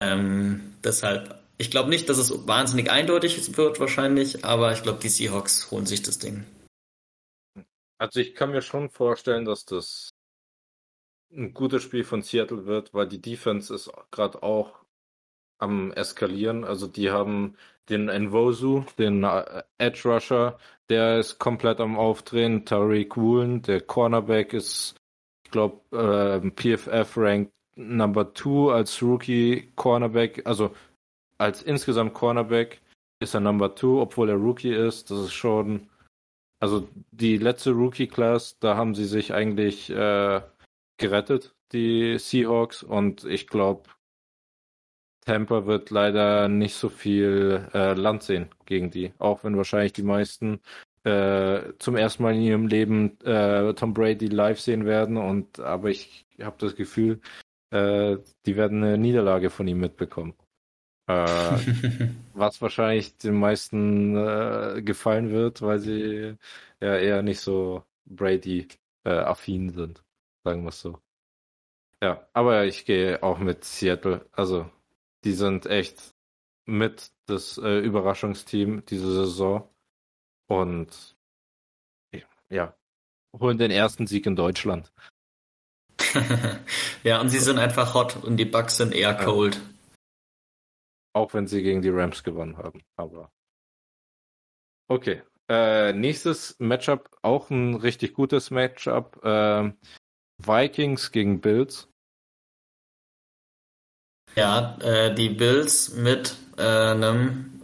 Ähm, deshalb, ich glaube nicht, dass es wahnsinnig eindeutig wird wahrscheinlich, aber ich glaube, die Seahawks holen sich das Ding. Also ich kann mir schon vorstellen, dass das ein gutes Spiel von Seattle wird, weil die Defense ist gerade auch am eskalieren. Also die haben den Envosu, den äh, Edge Rusher, der ist komplett am Aufdrehen. Tariq Woolen, der Cornerback ist, ich glaube, äh, PFF Rank Number Two als Rookie Cornerback, also als insgesamt Cornerback ist er Number Two, obwohl er Rookie ist. Das ist schon, also die letzte Rookie Class, da haben sie sich eigentlich äh, gerettet, die Seahawks, und ich glaube, Tampa wird leider nicht so viel äh, Land sehen gegen die, auch wenn wahrscheinlich die meisten äh, zum ersten Mal in ihrem Leben äh, Tom Brady live sehen werden. Und aber ich habe das Gefühl, äh, die werden eine Niederlage von ihm mitbekommen. Äh, was wahrscheinlich den meisten äh, gefallen wird, weil sie ja eher nicht so Brady-affin sind, sagen wir es so. Ja, aber ich gehe auch mit Seattle. Also, die sind echt mit das äh, Überraschungsteam diese Saison. Und ja, holen den ersten Sieg in Deutschland. ja, und sie sind einfach hot und die Bugs sind eher cold. Auch wenn sie gegen die Rams gewonnen haben, aber. Okay. Äh, nächstes Matchup, auch ein richtig gutes Matchup. Äh, Vikings gegen Bills. Ja, äh, die Bills mit äh, einem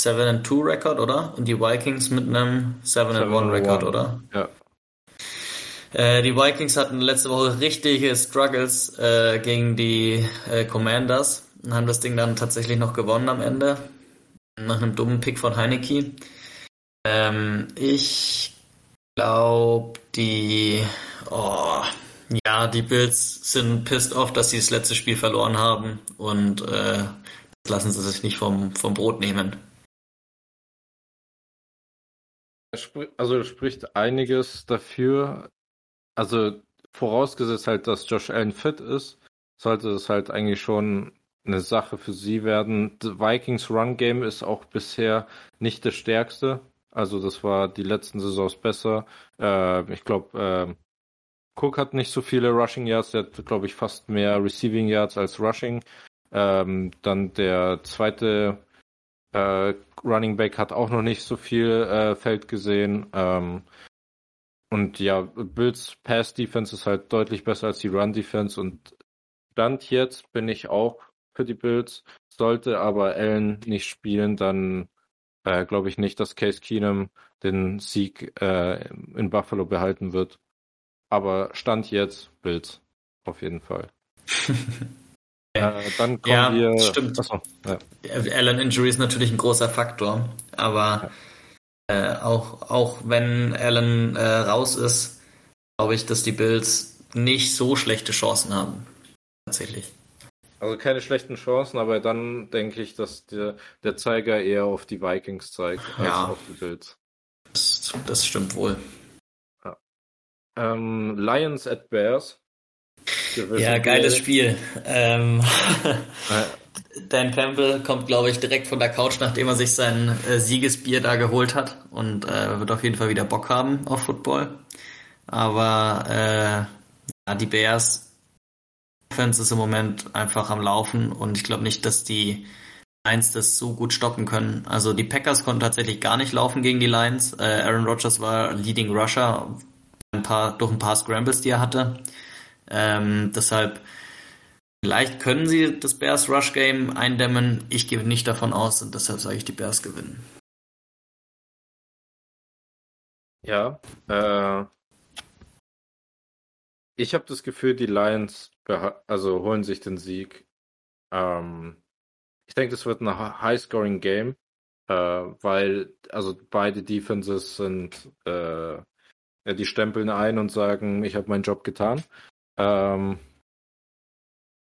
7-2 Rekord, oder? Und die Vikings mit einem 7-1 Rekord, oder? Ja. Äh, die Vikings hatten letzte Woche richtige Struggles äh, gegen die äh, Commanders und haben das Ding dann tatsächlich noch gewonnen am Ende. Nach einem dummen Pick von Heineke. Ähm, ich glaube, die, oh, ja, die Bills sind pissed off, dass sie das letzte Spiel verloren haben und äh, das lassen sie sich nicht vom, vom Brot nehmen. Also spricht einiges dafür, also vorausgesetzt halt, dass Josh Allen fit ist, sollte es halt eigentlich schon eine Sache für sie werden. The Vikings Run Game ist auch bisher nicht das stärkste. Also das war die letzten Saisons besser. Äh, ich glaube, äh, Cook hat nicht so viele Rushing Yards, der hat, glaube ich, fast mehr Receiving Yards als Rushing. Ähm, dann der zweite äh, Running Back hat auch noch nicht so viel äh, Feld gesehen. Ähm, und ja, Bills Pass Defense ist halt deutlich besser als die Run Defense und Stand jetzt bin ich auch für die Bills. Sollte aber Allen nicht spielen, dann äh, glaube ich nicht, dass Case Keenum den Sieg äh, in Buffalo behalten wird. Aber Stand jetzt Bills auf jeden Fall. äh, dann kommen ja, wir. Stimmt. Achso, ja. Allen Injury ist natürlich ein großer Faktor, aber ja. Äh, auch, auch wenn Allen äh, raus ist, glaube ich, dass die Bills nicht so schlechte Chancen haben. Tatsächlich. Also keine schlechten Chancen, aber dann denke ich, dass der, der Zeiger eher auf die Vikings zeigt als ja, auf die Bills. Das, das stimmt wohl. Ja. Ähm, Lions at Bears. Ja, geiles Spiel. Ähm, Dan Campbell kommt, glaube ich, direkt von der Couch, nachdem er sich sein äh, Siegesbier da geholt hat und äh, wird auf jeden Fall wieder Bock haben auf Football. Aber äh, ja, die Bears Offense ist im Moment einfach am Laufen und ich glaube nicht, dass die Lions das so gut stoppen können. Also die Packers konnten tatsächlich gar nicht laufen gegen die Lions. Äh, Aaron Rodgers war Leading Rusher ein paar, durch ein paar Scrambles, die er hatte. Ähm, deshalb vielleicht können sie das Bears Rush Game eindämmen. Ich gehe nicht davon aus und deshalb sage ich, die Bears gewinnen. Ja, äh, ich habe das Gefühl, die Lions also holen sich den Sieg. Ähm, ich denke, das wird ein High-Scoring-Game, äh, weil also beide Defenses sind, äh, die stempeln ein und sagen, ich habe meinen Job getan. Ähm,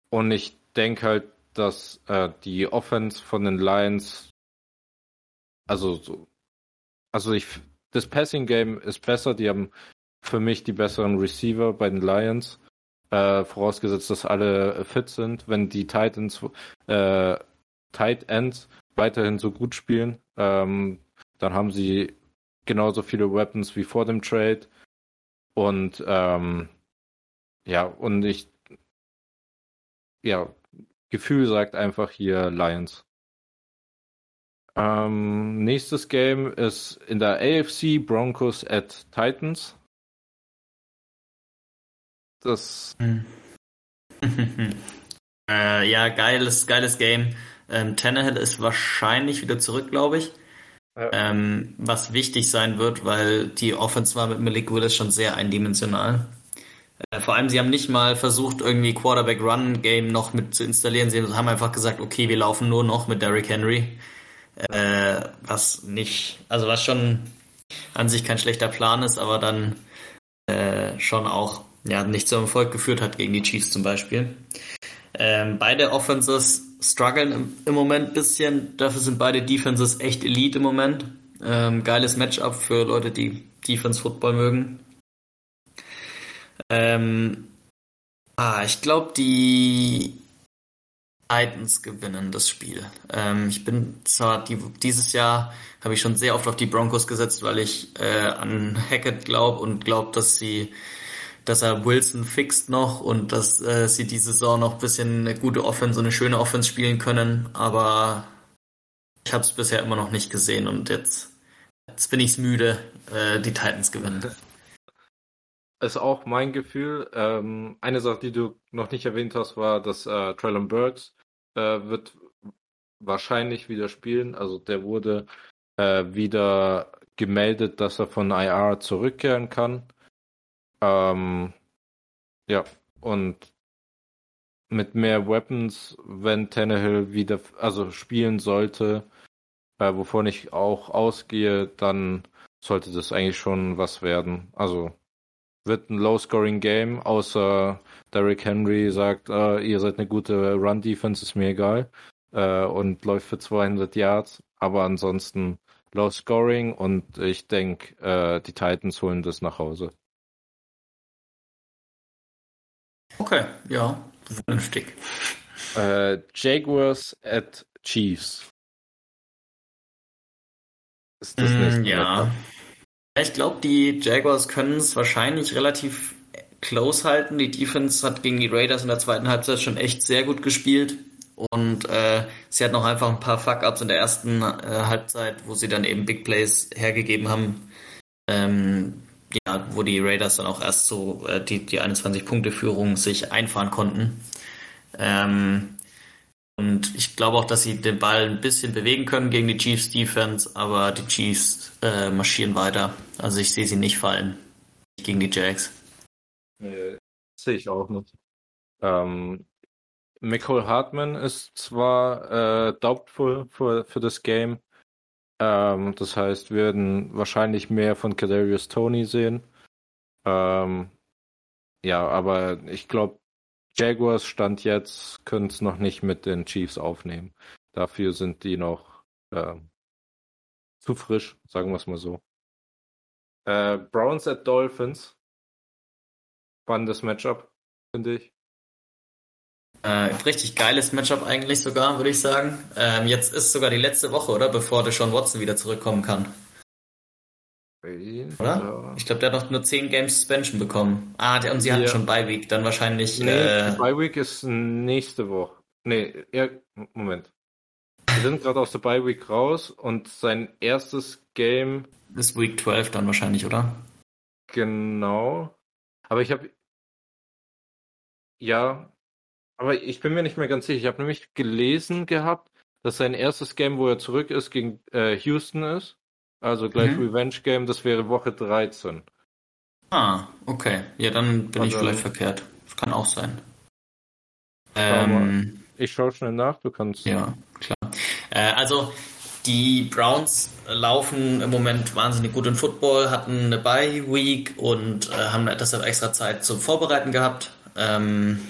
und ich denke halt, dass äh, die Offense von den Lions, also so, also ich, das Passing Game ist besser. Die haben für mich die besseren Receiver bei den Lions. Äh, vorausgesetzt, dass alle fit sind. Wenn die Titans, äh, Tight Ends weiterhin so gut spielen, ähm, dann haben sie genauso viele Weapons wie vor dem Trade. Und ähm, ja, und ich ja, Gefühl sagt einfach hier Lions. Ähm, nächstes Game ist in der AFC Broncos at Titans. Das. äh, ja, geiles, geiles Game. Ähm, Tannehill ist wahrscheinlich wieder zurück, glaube ich. Ja. Ähm, was wichtig sein wird, weil die Offense war mit Malik Willis schon sehr eindimensional. Äh, vor allem, sie haben nicht mal versucht, irgendwie Quarterback-Run-Game noch mit zu installieren. Sie haben einfach gesagt, okay, wir laufen nur noch mit Derrick Henry. Äh, was nicht, also was schon an sich kein schlechter Plan ist, aber dann äh, schon auch ja, nicht zum Erfolg geführt hat gegen die Chiefs zum Beispiel. Ähm, beide Offenses strugglen im, im Moment ein bisschen. Dafür sind beide Defenses echt Elite im Moment. Ähm, geiles Matchup für Leute, die Defense Football mögen. Ähm, ah, ich glaube, die Titans gewinnen das Spiel. Ähm, ich bin zwar die, dieses Jahr habe ich schon sehr oft auf die Broncos gesetzt, weil ich äh, an Hackett glaube und glaube, dass sie dass er Wilson fixt noch und dass äh, sie die Saison noch ein bisschen eine gute Offense, eine schöne Offense spielen können, aber ich habe es bisher immer noch nicht gesehen und jetzt, jetzt bin ich müde, äh, die Titans gewinnen. Ist auch mein Gefühl. Ähm, eine Sache, die du noch nicht erwähnt hast, war, dass äh, Traylon Burks äh, wird wahrscheinlich wieder spielen. Also der wurde äh, wieder gemeldet, dass er von IR zurückkehren kann. Ähm, ja, und mit mehr Weapons, wenn Tannehill wieder, also spielen sollte, äh, wovon ich auch ausgehe, dann sollte das eigentlich schon was werden. Also wird ein Low-Scoring-Game, außer Derrick Henry sagt, äh, ihr seid eine gute Run-Defense, ist mir egal, äh, und läuft für 200 Yards. Aber ansonsten Low-Scoring und ich denke, äh, die Titans holen das nach Hause. Okay, ja, vernünftig. Äh, Jaguars at Chiefs. Ist das mm, ja. Wetter? Ich glaube, die Jaguars können es wahrscheinlich relativ close halten. Die Defense hat gegen die Raiders in der zweiten Halbzeit schon echt sehr gut gespielt. Und äh, sie hat noch einfach ein paar Fuck-Ups in der ersten äh, Halbzeit, wo sie dann eben Big Plays hergegeben haben. Ähm, ja, wo die Raiders dann auch erst so äh, die, die 21-Punkte-Führung sich einfahren konnten. Ähm, glaube auch, dass sie den Ball ein bisschen bewegen können gegen die Chiefs Defense, aber die Chiefs äh, marschieren weiter. Also ich sehe sie nicht fallen gegen die Jags. Nee, sehe ich auch nicht. Ähm, Michael Hartman ist zwar äh, doubtful für, für das Game, ähm, das heißt, wir werden wahrscheinlich mehr von Kadarius Tony sehen. Ähm, ja, aber ich glaube, Jaguars Stand jetzt können es noch nicht mit den Chiefs aufnehmen. Dafür sind die noch äh, zu frisch, sagen wir es mal so. Äh, Browns at Dolphins. spannendes Matchup, finde ich. Äh, richtig geiles Matchup eigentlich sogar, würde ich sagen. Ähm, jetzt ist sogar die letzte Woche, oder? Bevor der Sean Watson wieder zurückkommen kann. Oder? Ja. Ich glaube, der hat noch nur 10 Games Suspension bekommen. Ah, der, und sie hatten ja. schon Bye Week, dann wahrscheinlich. Nee, äh... Bye Week ist nächste Woche. Nee, er, Moment. Wir sind gerade aus der Bye Week raus und sein erstes Game. Ist Week 12 dann wahrscheinlich, oder? Genau. Aber ich habe. Ja. Aber ich bin mir nicht mehr ganz sicher. Ich habe nämlich gelesen gehabt, dass sein erstes Game, wo er zurück ist, gegen äh, Houston ist. Also gleich mhm. Revenge Game, das wäre Woche 13. Ah, okay. Ja, dann bin also, ich vielleicht verkehrt. Das kann auch sein. Ähm, ich schaue schnell nach, du kannst. Ja, klar. Äh, also die Browns laufen im Moment wahnsinnig gut in Football, hatten eine Bye Week und äh, haben deshalb extra Zeit zum Vorbereiten gehabt. Ähm,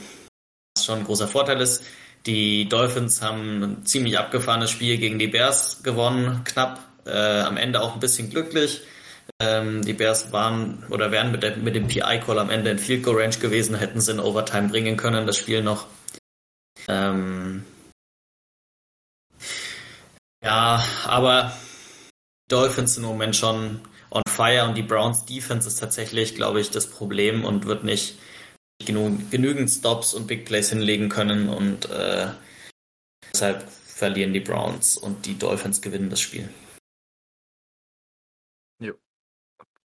was schon ein großer Vorteil ist. Die Dolphins haben ein ziemlich abgefahrenes Spiel gegen die Bears gewonnen, knapp. Äh, am Ende auch ein bisschen glücklich. Ähm, die Bears waren oder wären mit, der, mit dem PI-Call am Ende in Field Goal Range gewesen, hätten sie in Overtime bringen können, das Spiel noch. Ähm, ja, aber Dolphins sind im Moment schon on fire und die Browns Defense ist tatsächlich, glaube ich, das Problem und wird nicht genug, genügend Stops und Big Plays hinlegen können und äh, deshalb verlieren die Browns und die Dolphins gewinnen das Spiel.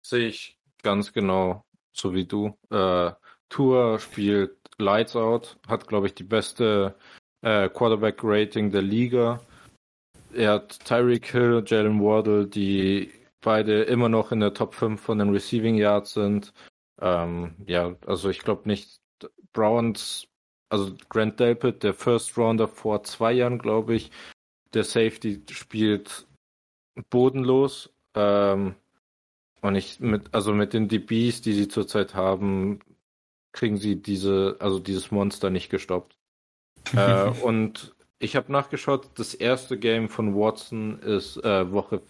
Sehe ich ganz genau, so wie du. Äh, Tour spielt Lights Out, hat, glaube ich, die beste äh, Quarterback-Rating der Liga. Er hat Tyreek Hill, Jalen Wardle, die beide immer noch in der Top 5 von den Receiving Yards sind. Ähm, ja, also ich glaube nicht, Browns, also Grant Delpit, der First Rounder vor zwei Jahren, glaube ich, der Safety spielt bodenlos. Ähm, und ich mit, also mit den DBs, die sie zurzeit haben, kriegen sie diese, also dieses Monster nicht gestoppt. äh, und ich habe nachgeschaut, das erste Game von Watson ist äh, Woche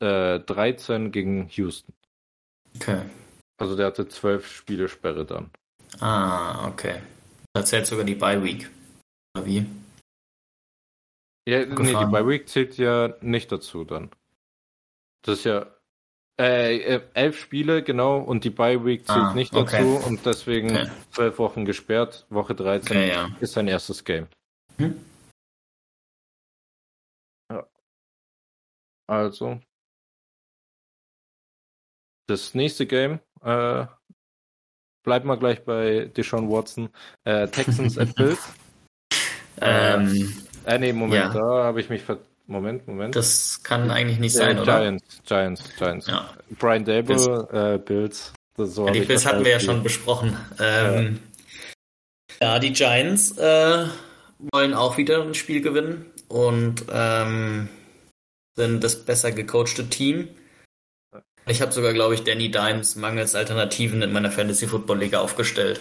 äh, 13 gegen Houston. Okay. Also der hatte zwölf Spiele Sperre dann. Ah, okay. Da zählt sogar die Bye Week. Oder wie? Ja, Gefahren. nee, die Bye Week zählt ja nicht dazu dann. Das ist ja äh, äh, elf Spiele, genau, und die Bye Week zählt ah, nicht okay. dazu und deswegen okay. zwölf Wochen gesperrt. Woche 13 okay, ja. ist sein erstes Game. Hm? Ja. Also. Das nächste Game, äh, bleiben wir gleich bei Deshaun Watson. Äh, Texans at Bills. ähm, äh, nee, Moment, ja. da habe ich mich ver Moment, Moment. Das kann eigentlich nicht sein, oder? Giants, Giants, Giants. Ja. Brian Dable, Bills. Äh, Bills. So ja, die Bills hatten wir ja schon besprochen. Ähm, ja. ja. die Giants äh, wollen auch wieder ein Spiel gewinnen und ähm, sind das besser gecoachte Team. Ich habe sogar, glaube ich, Danny Dimes mangels Alternativen in meiner Fantasy Football Liga aufgestellt.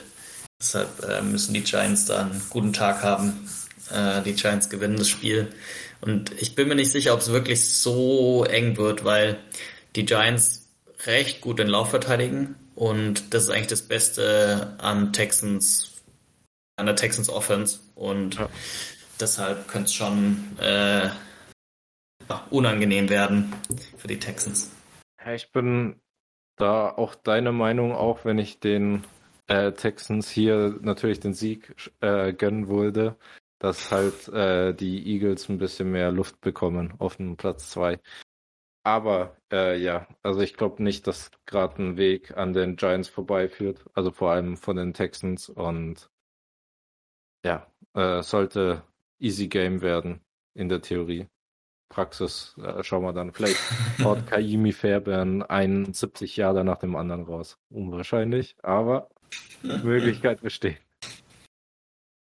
Deshalb äh, müssen die Giants da einen guten Tag haben. Äh, die Giants gewinnen das Spiel. Und ich bin mir nicht sicher, ob es wirklich so eng wird, weil die Giants recht gut den Lauf verteidigen und das ist eigentlich das Beste an Texans, an der Texans Offense und ja. deshalb könnte es schon äh, unangenehm werden für die Texans. Ja, ich bin da auch deine Meinung, auch wenn ich den äh, Texans hier natürlich den Sieg äh, gönnen würde dass halt äh, die Eagles ein bisschen mehr Luft bekommen auf dem Platz 2. Aber äh, ja, also ich glaube nicht, dass gerade ein Weg an den Giants vorbeiführt, also vor allem von den Texans und ja, äh, sollte easy Game werden in der Theorie. Praxis äh, schauen wir dann. Vielleicht haut Kaimi Fairbairn 71 Jahre nach dem anderen raus. Unwahrscheinlich, aber Möglichkeit besteht.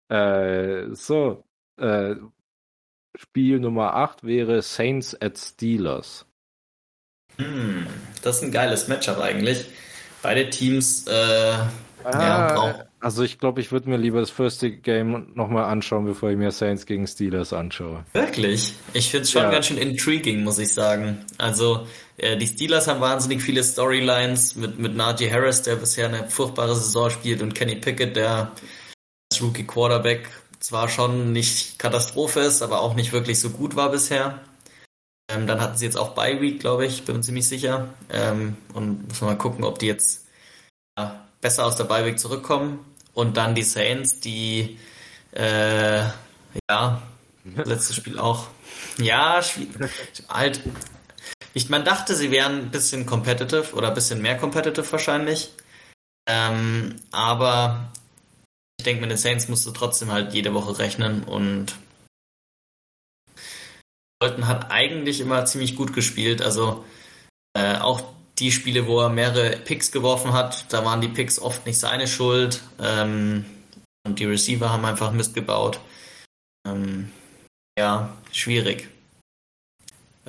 Äh, so, äh, Spiel Nummer 8 wäre Saints at Steelers. Hm, das ist ein geiles Matchup eigentlich. Beide Teams äh, Ah, also ich glaube, ich würde mir lieber das First Game nochmal anschauen, bevor ich mir Saints gegen Steelers anschaue. Wirklich? Ich finde es schon ja. ganz schön intriguing, muss ich sagen. Also äh, die Steelers haben wahnsinnig viele Storylines mit, mit Najee Harris, der bisher eine furchtbare Saison spielt, und Kenny Pickett, der Rookie Quarterback zwar schon nicht Katastrophe ist, aber auch nicht wirklich so gut war bisher. Ähm, dann hatten sie jetzt auch Bye Week, glaube ich, bin mir ziemlich sicher. Ähm, und müssen wir mal gucken, ob die jetzt ja, besser aus der Bye Week zurückkommen. Und dann die Saints, die äh, ja, letztes Spiel auch. Ja, halt. Ich, man dachte, sie wären ein bisschen competitive oder ein bisschen mehr competitive wahrscheinlich. Ähm, aber ich denke, mit den Saints musst du trotzdem halt jede Woche rechnen und Bolton hat eigentlich immer ziemlich gut gespielt. Also äh, auch die Spiele, wo er mehrere Picks geworfen hat, da waren die Picks oft nicht seine Schuld. Ähm, und die Receiver haben einfach Mist gebaut. Ähm, ja, schwierig.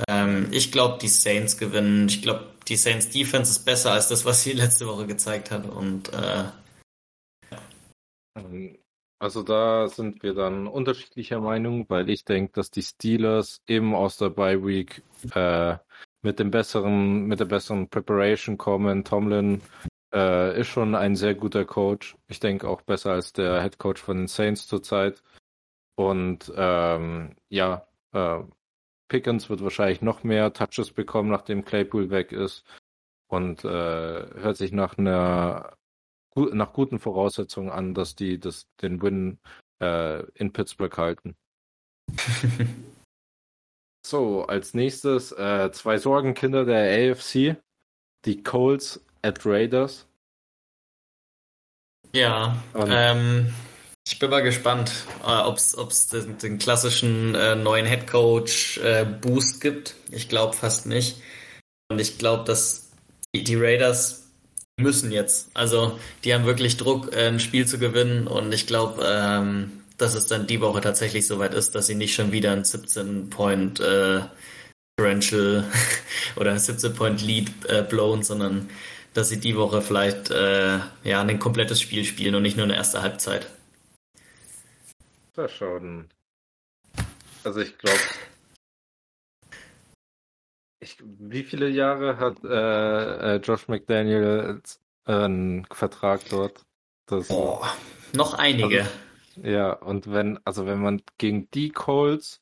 Ähm, ich glaube, die Saints gewinnen. Ich glaube, die Saints Defense ist besser als das, was sie letzte Woche gezeigt hat. Und äh, also da sind wir dann unterschiedlicher Meinung, weil ich denke, dass die Steelers eben aus der Bye Week äh, mit dem besseren, mit der besseren Preparation kommen. Tomlin äh, ist schon ein sehr guter Coach. Ich denke auch besser als der Head Coach von den Saints zurzeit. Und ähm, ja, äh, Pickens wird wahrscheinlich noch mehr Touches bekommen, nachdem Claypool weg ist. Und äh, hört sich nach einer nach guten Voraussetzungen an, dass die das, den Win äh, in Pittsburgh halten. so, als nächstes äh, zwei Sorgenkinder der AFC, die Colts at Raiders. Ja, ähm, ich bin mal gespannt, äh, ob es den, den, klassischen äh, neuen Headcoach äh, Boost gibt. Ich glaube fast nicht. Und ich glaube, dass die, die Raiders müssen jetzt. Also die haben wirklich Druck, ein Spiel zu gewinnen und ich glaube, ähm, dass es dann die Woche tatsächlich soweit ist, dass sie nicht schon wieder ein 17-Point äh, Differential oder ein 17-Point Lead äh, blown, sondern dass sie die Woche vielleicht äh, ja ein komplettes Spiel spielen und nicht nur eine erste Halbzeit. Mal schauen. Also ich glaube, ich, wie viele Jahre hat äh, äh, Josh McDaniel äh, einen Vertrag dort? Das, oh, noch einige. Also, ja, und wenn, also wenn man gegen die Colts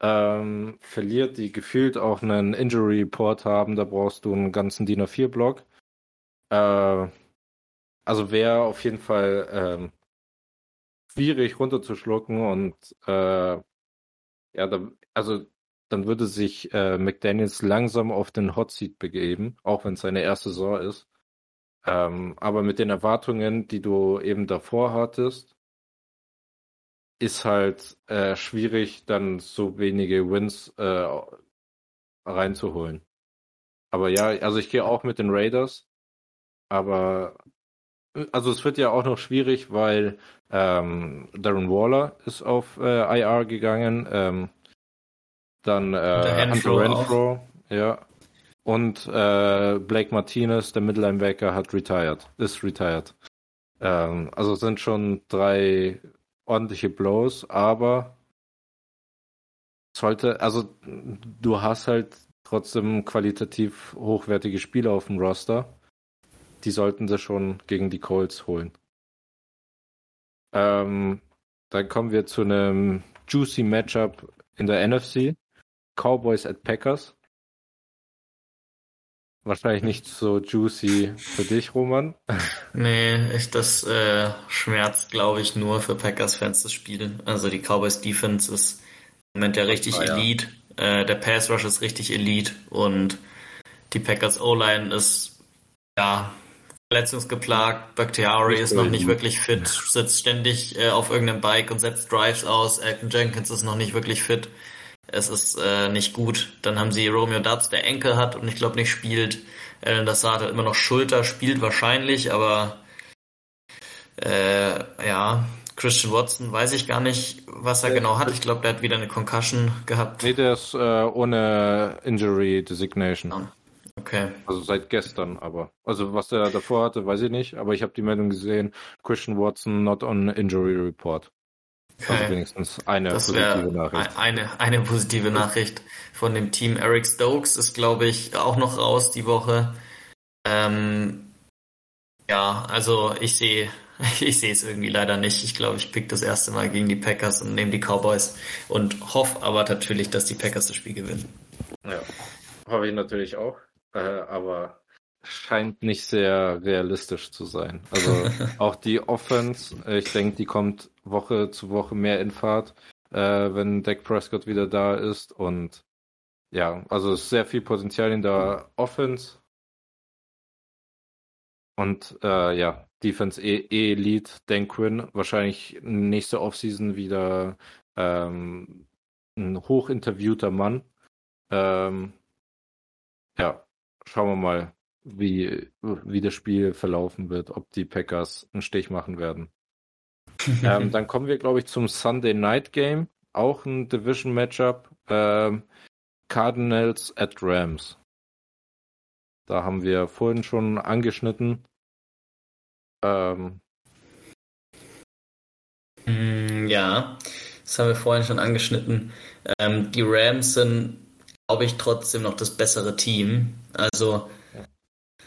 ähm, verliert, die gefühlt auch einen Injury Report haben, da brauchst du einen ganzen DIN A4-Block. Äh, also wäre auf jeden Fall ähm, schwierig runterzuschlucken und äh, ja, da, also dann würde sich äh, McDaniels langsam auf den Hot Seat begeben, auch wenn es seine erste Saison ist. Ähm, aber mit den Erwartungen, die du eben davor hattest, ist halt äh, schwierig, dann so wenige Wins äh, reinzuholen. Aber ja, also ich gehe auch mit den Raiders, aber also es wird ja auch noch schwierig, weil ähm, Darren Waller ist auf äh, IR gegangen. Ähm, dann äh, Hunter Renfro, ja. Und äh, Blake Martinez, der Mittellinebacker, hat retired, ist retired. Ähm, also sind schon drei ordentliche Blows, aber sollte, also du hast halt trotzdem qualitativ hochwertige Spieler auf dem Roster. Die sollten sie schon gegen die Colts holen. Ähm, dann kommen wir zu einem juicy Matchup in der NFC. Cowboys at Packers. Wahrscheinlich nicht so juicy für dich, Roman. Nee, ich, das äh, schmerzt, glaube ich, nur für Packers-Fans das Spiel. Also die Cowboys Defense ist im Moment ja richtig ah, Elite. Ja. Äh, der Pass Rush ist richtig Elite und die Packers O-Line ist ja verletzungsgeplagt. Bakhtiari ist noch nicht wirklich fit, sitzt ständig äh, auf irgendeinem Bike und setzt Drives aus. Elton Jenkins ist noch nicht wirklich fit es ist äh, nicht gut. Dann haben sie Romeo Dutz, der Enkel hat und ich glaube nicht spielt. Alan Dassard hat immer noch Schulter, spielt wahrscheinlich, aber äh, ja, Christian Watson weiß ich gar nicht, was er genau hat. Ich glaube, der hat wieder eine Concussion gehabt. Nee, der ist äh, ohne Injury Designation. Okay. Also seit gestern aber. Also was er davor hatte, weiß ich nicht, aber ich habe die Meldung gesehen, Christian Watson not on injury report. Also wenigstens eine das positive Nachricht. Eine, eine positive Nachricht von dem Team. Eric Stokes ist, glaube ich, auch noch raus die Woche. Ähm, ja, also ich sehe ich sehe es irgendwie leider nicht. Ich glaube, ich pick das erste Mal gegen die Packers und nehme die Cowboys und hoffe aber natürlich, dass die Packers das Spiel gewinnen. Ja, hoffe ich natürlich auch. Äh, aber scheint nicht sehr realistisch zu sein. Also auch die Offense, ich denke, die kommt Woche zu Woche mehr in Fahrt, äh, wenn Dak Prescott wieder da ist. Und ja, also ist sehr viel Potenzial in der Offense. Und äh, ja, Defense eh, eh Elite, Dan Quinn, wahrscheinlich nächste Offseason wieder ähm, ein hochinterviewter Mann. Ähm, ja, schauen wir mal, wie, wie das Spiel verlaufen wird, ob die Packers einen Stich machen werden. ähm, dann kommen wir, glaube ich, zum Sunday Night Game. Auch ein Division Matchup. Ähm, Cardinals at Rams. Da haben wir vorhin schon angeschnitten. Ähm, mm, ja, das haben wir vorhin schon angeschnitten. Ähm, die Rams sind, glaube ich, trotzdem noch das bessere Team. Also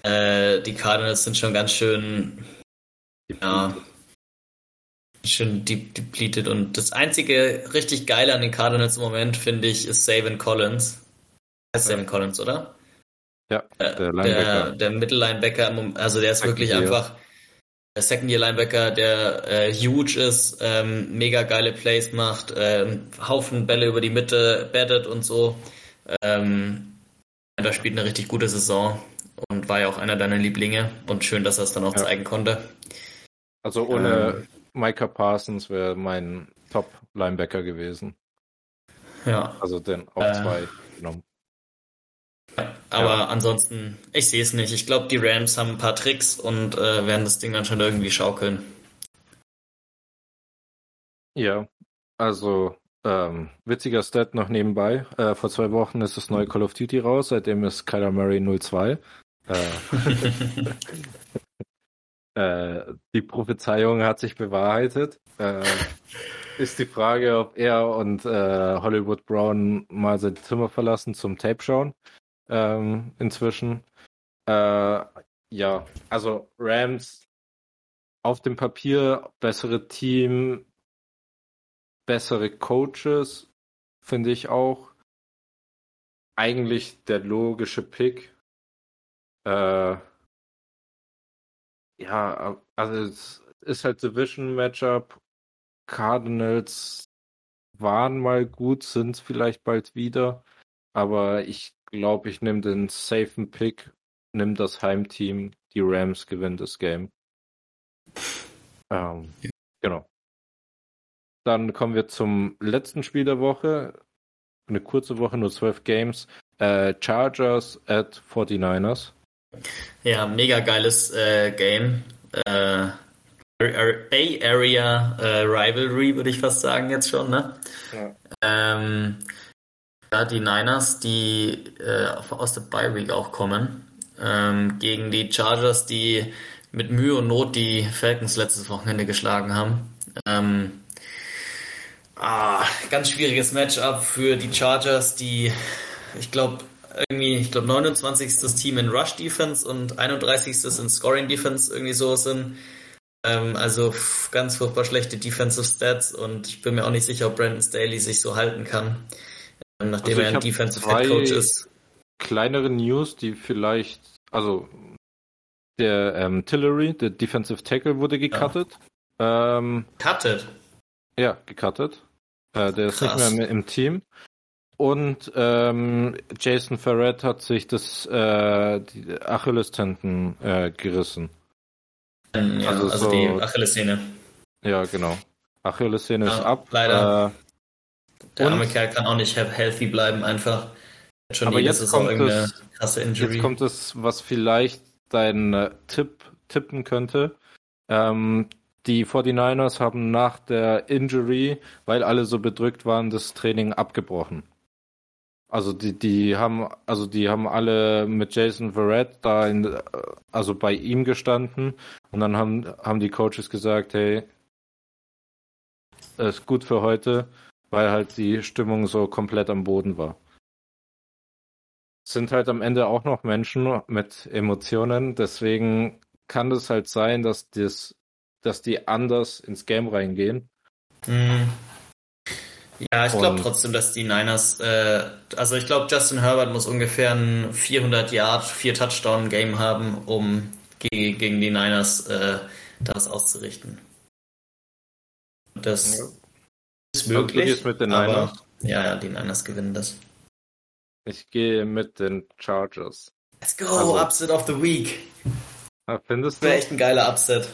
äh, die Cardinals sind schon ganz schön, ja, schön deep depleted. Und das einzige richtig geile an den Cardinals im Moment, finde ich, ist Savin Collins. Heißt ja. Savin Collins, oder? Ja, äh, der Linebacker. Der, der Mittellinebacker, also der ist wirklich einfach der Second-Year-Linebacker, der äh, huge ist, ähm, mega geile Plays macht, ähm, Haufen Bälle über die Mitte battet und so. Ähm, da spielt eine richtig gute Saison und war ja auch einer deiner Lieblinge und schön, dass er es dann auch ja. zeigen konnte. Also ohne ähm, Micah Parsons wäre mein Top-Linebacker gewesen. Ja. Also den auf äh, zwei genommen. Aber ja. ansonsten, ich sehe es nicht. Ich glaube, die Rams haben ein paar Tricks und äh, werden das Ding dann schon irgendwie schaukeln. Ja, also ähm, witziger Stat noch nebenbei. Äh, vor zwei Wochen ist das neue Call of Duty raus, seitdem ist Kyler Murray 02. Äh, äh, die Prophezeiung hat sich bewahrheitet. Äh, ist die Frage, ob er und äh, Hollywood Brown mal sein Zimmer verlassen zum Tape schauen ähm, inzwischen. Äh, ja, also Rams auf dem Papier bessere Team, bessere Coaches, finde ich auch. Eigentlich der logische Pick. Äh, ja, also es ist halt Division Matchup. Cardinals waren mal gut, sind vielleicht bald wieder. Aber ich glaube, ich nehme den safen Pick, nimm das Heimteam, die Rams gewinnen das Game. Ähm, ja. Genau. Dann kommen wir zum letzten Spiel der Woche. Eine kurze Woche, nur zwölf Games. Äh, Chargers at 49ers. Ja, mega geiles äh, Game. Äh, Bay Area äh, Rivalry, würde ich fast sagen, jetzt schon, ne? Ja. Ähm, ja, die Niners, die äh, aus der Bye Week auch kommen, ähm, gegen die Chargers, die mit Mühe und Not die Falcons letztes Wochenende geschlagen haben. Ähm, ah, ganz schwieriges Matchup für die Chargers, die, ich glaube, irgendwie, ich glaube, 29. Team in Rush Defense und 31. in Scoring Defense irgendwie so sind. Ähm, also ganz furchtbar schlechte Defensive Stats und ich bin mir auch nicht sicher, ob Brandon Staley sich so halten kann nachdem also er ein Defensive Head Coach ist. Kleinere News, die vielleicht, also der ähm, Tillery, der Defensive Tackle, wurde gecuttet. Ja. Ähm, Cutted? Ja, gecuttet. Äh, der ist Krass. nicht mehr im Team. Und ähm, Jason Ferret hat sich das äh, die Achillestenden äh, gerissen. Ja, also, also so, die Achillessehne. Ja, genau. Achillessehne ja, ist ab. Leider. Äh, der und? arme Kerl kann auch nicht healthy bleiben, einfach. Schon Aber jetzt kommt es, krasse Injury. Jetzt kommt es, was vielleicht dein äh, Tipp tippen könnte. Ähm, die 49ers haben nach der Injury, weil alle so bedrückt waren, das Training abgebrochen. Also die, die haben, also die haben alle mit Jason Verrett da in, also bei ihm gestanden und dann haben, haben die Coaches gesagt, hey, ist gut für heute, weil halt die Stimmung so komplett am Boden war. Sind halt am Ende auch noch Menschen mit Emotionen, deswegen kann es halt sein, dass das, dass die anders ins Game reingehen. Mhm. Ja, ich glaube trotzdem, dass die Niners, äh, also ich glaube, Justin Herbert muss ungefähr ein 400 Yard, 4 Touchdown Game haben, um gegen, gegen die Niners äh, das auszurichten. Das ja. ist möglich. mit den Niners? Aber, ja, ja, die Niners gewinnen das. Ich gehe mit den Chargers. Let's go, also, Upset of the Week. Findest du? Wäre echt ein geiler Upset.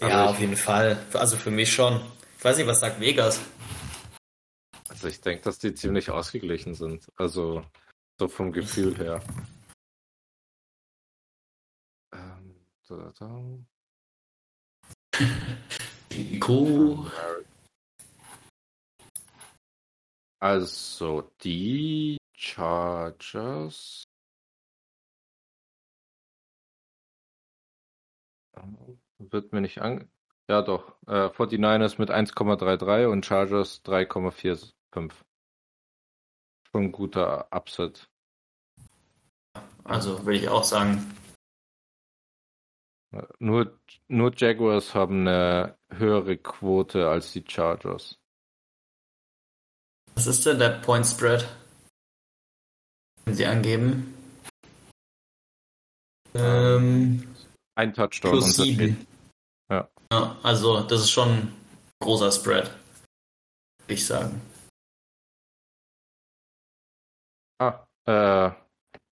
Also ja, auf jeden Fall. Also für mich schon. Ich weiß nicht, was sagt Vegas? Also ich denke, dass die ziemlich ausgeglichen sind. Also so vom Gefühl her. Ähm, da, da. Cool. Also die Chargers. Wird mir nicht an. Ja, doch. Äh, 49ers mit 1,33 und Chargers 3,45. Schon ein guter Upset. Also würde ich auch sagen. Nur, nur Jaguars haben eine höhere Quote als die Chargers. Was ist denn der Point Spread? Wenn Sie angeben. Ähm, ein Touchdown. Plus sieben. Ja. ja. Also, das ist schon ein großer Spread. Würde ich sagen. Äh,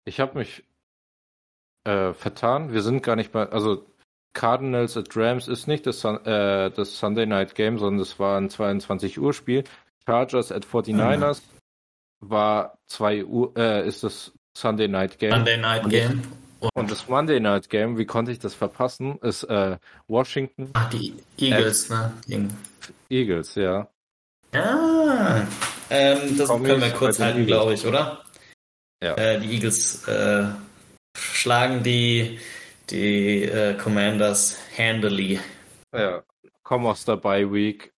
ich habe mich äh, vertan. Wir sind gar nicht bei, also Cardinals at Rams ist nicht das, äh, das Sunday Night Game, sondern es war ein 22 Uhr Spiel. Chargers at 49ers mhm. war 2 Uhr, äh, ist das Sunday Night Game. Sunday Night Game. Und, und das Monday Night Game, wie konnte ich das verpassen, ist äh, Washington. Ach, die Eagles, ne? Eagles, ja. Ja, ähm, das können wir kurz halten, glaube ich, oder? Ja. Äh, die Eagles äh, schlagen die, die äh, Commanders handily. Ja, kommen aus der Bye Week.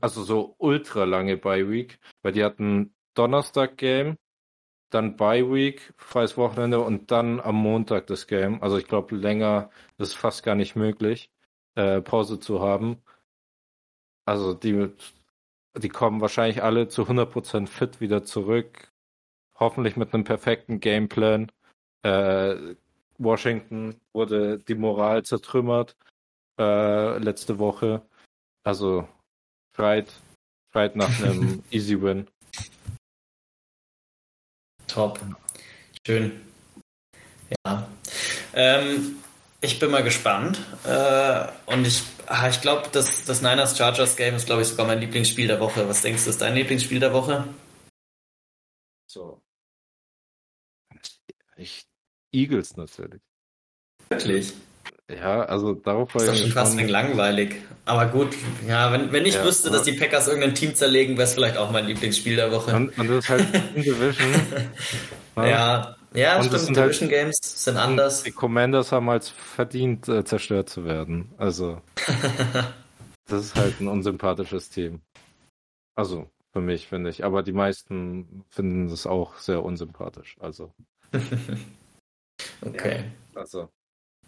Also so ultra lange Bye Week, weil die hatten Donnerstag Game, dann Bye Week, freies Wochenende und dann am Montag das Game. Also ich glaube, länger ist fast gar nicht möglich, äh, Pause zu haben. Also die, die kommen wahrscheinlich alle zu 100% fit wieder zurück hoffentlich mit einem perfekten Gameplan. Äh, Washington wurde die Moral zertrümmert äh, letzte Woche. Also schreit, schreit nach einem Easy Win. Top. Schön. Ja. Ähm, ich bin mal gespannt. Äh, und ich, ah, ich glaube, das, das Niners Chargers Game ist, glaube ich, sogar mein Lieblingsspiel der Woche. Was denkst du, ist dein Lieblingsspiel der Woche? So. Ich, Eagles natürlich. Wirklich? Ja, also darauf war ich. Das ist schon fast ein langweilig. Aber gut, ja, wenn, wenn ich ja, wüsste, dass die Packers irgendein Team zerlegen, wäre es vielleicht auch mein Lieblingsspiel der Woche. Und, und das ist halt Division. ja, ja, ja und stimmt. Halt Division halt, Games sind anders. Die Commanders haben als verdient, äh, zerstört zu werden. Also, das ist halt ein unsympathisches Team. Also, für mich, finde ich. Aber die meisten finden es auch sehr unsympathisch. Also. Okay. Ja, also.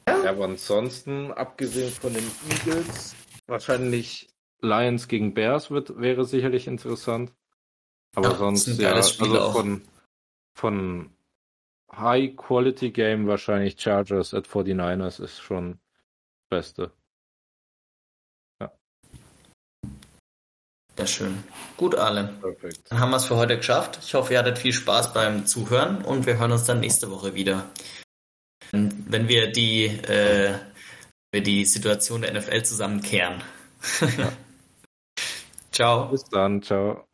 Ja. aber ansonsten, abgesehen von den Eagles, wahrscheinlich Lions gegen Bears wird, wäre sicherlich interessant. Aber ja, sonst, ja, also auch. von, von High Quality Game wahrscheinlich Chargers at 49ers ist schon das Beste. Sehr schön. Gut, alle. Perfekt. Dann haben wir es für heute geschafft. Ich hoffe, ihr hattet viel Spaß beim Zuhören und wir hören uns dann nächste Woche wieder. Wenn wir die, äh, wir die Situation der NFL zusammenkehren. Ja. ciao. Bis dann, ciao.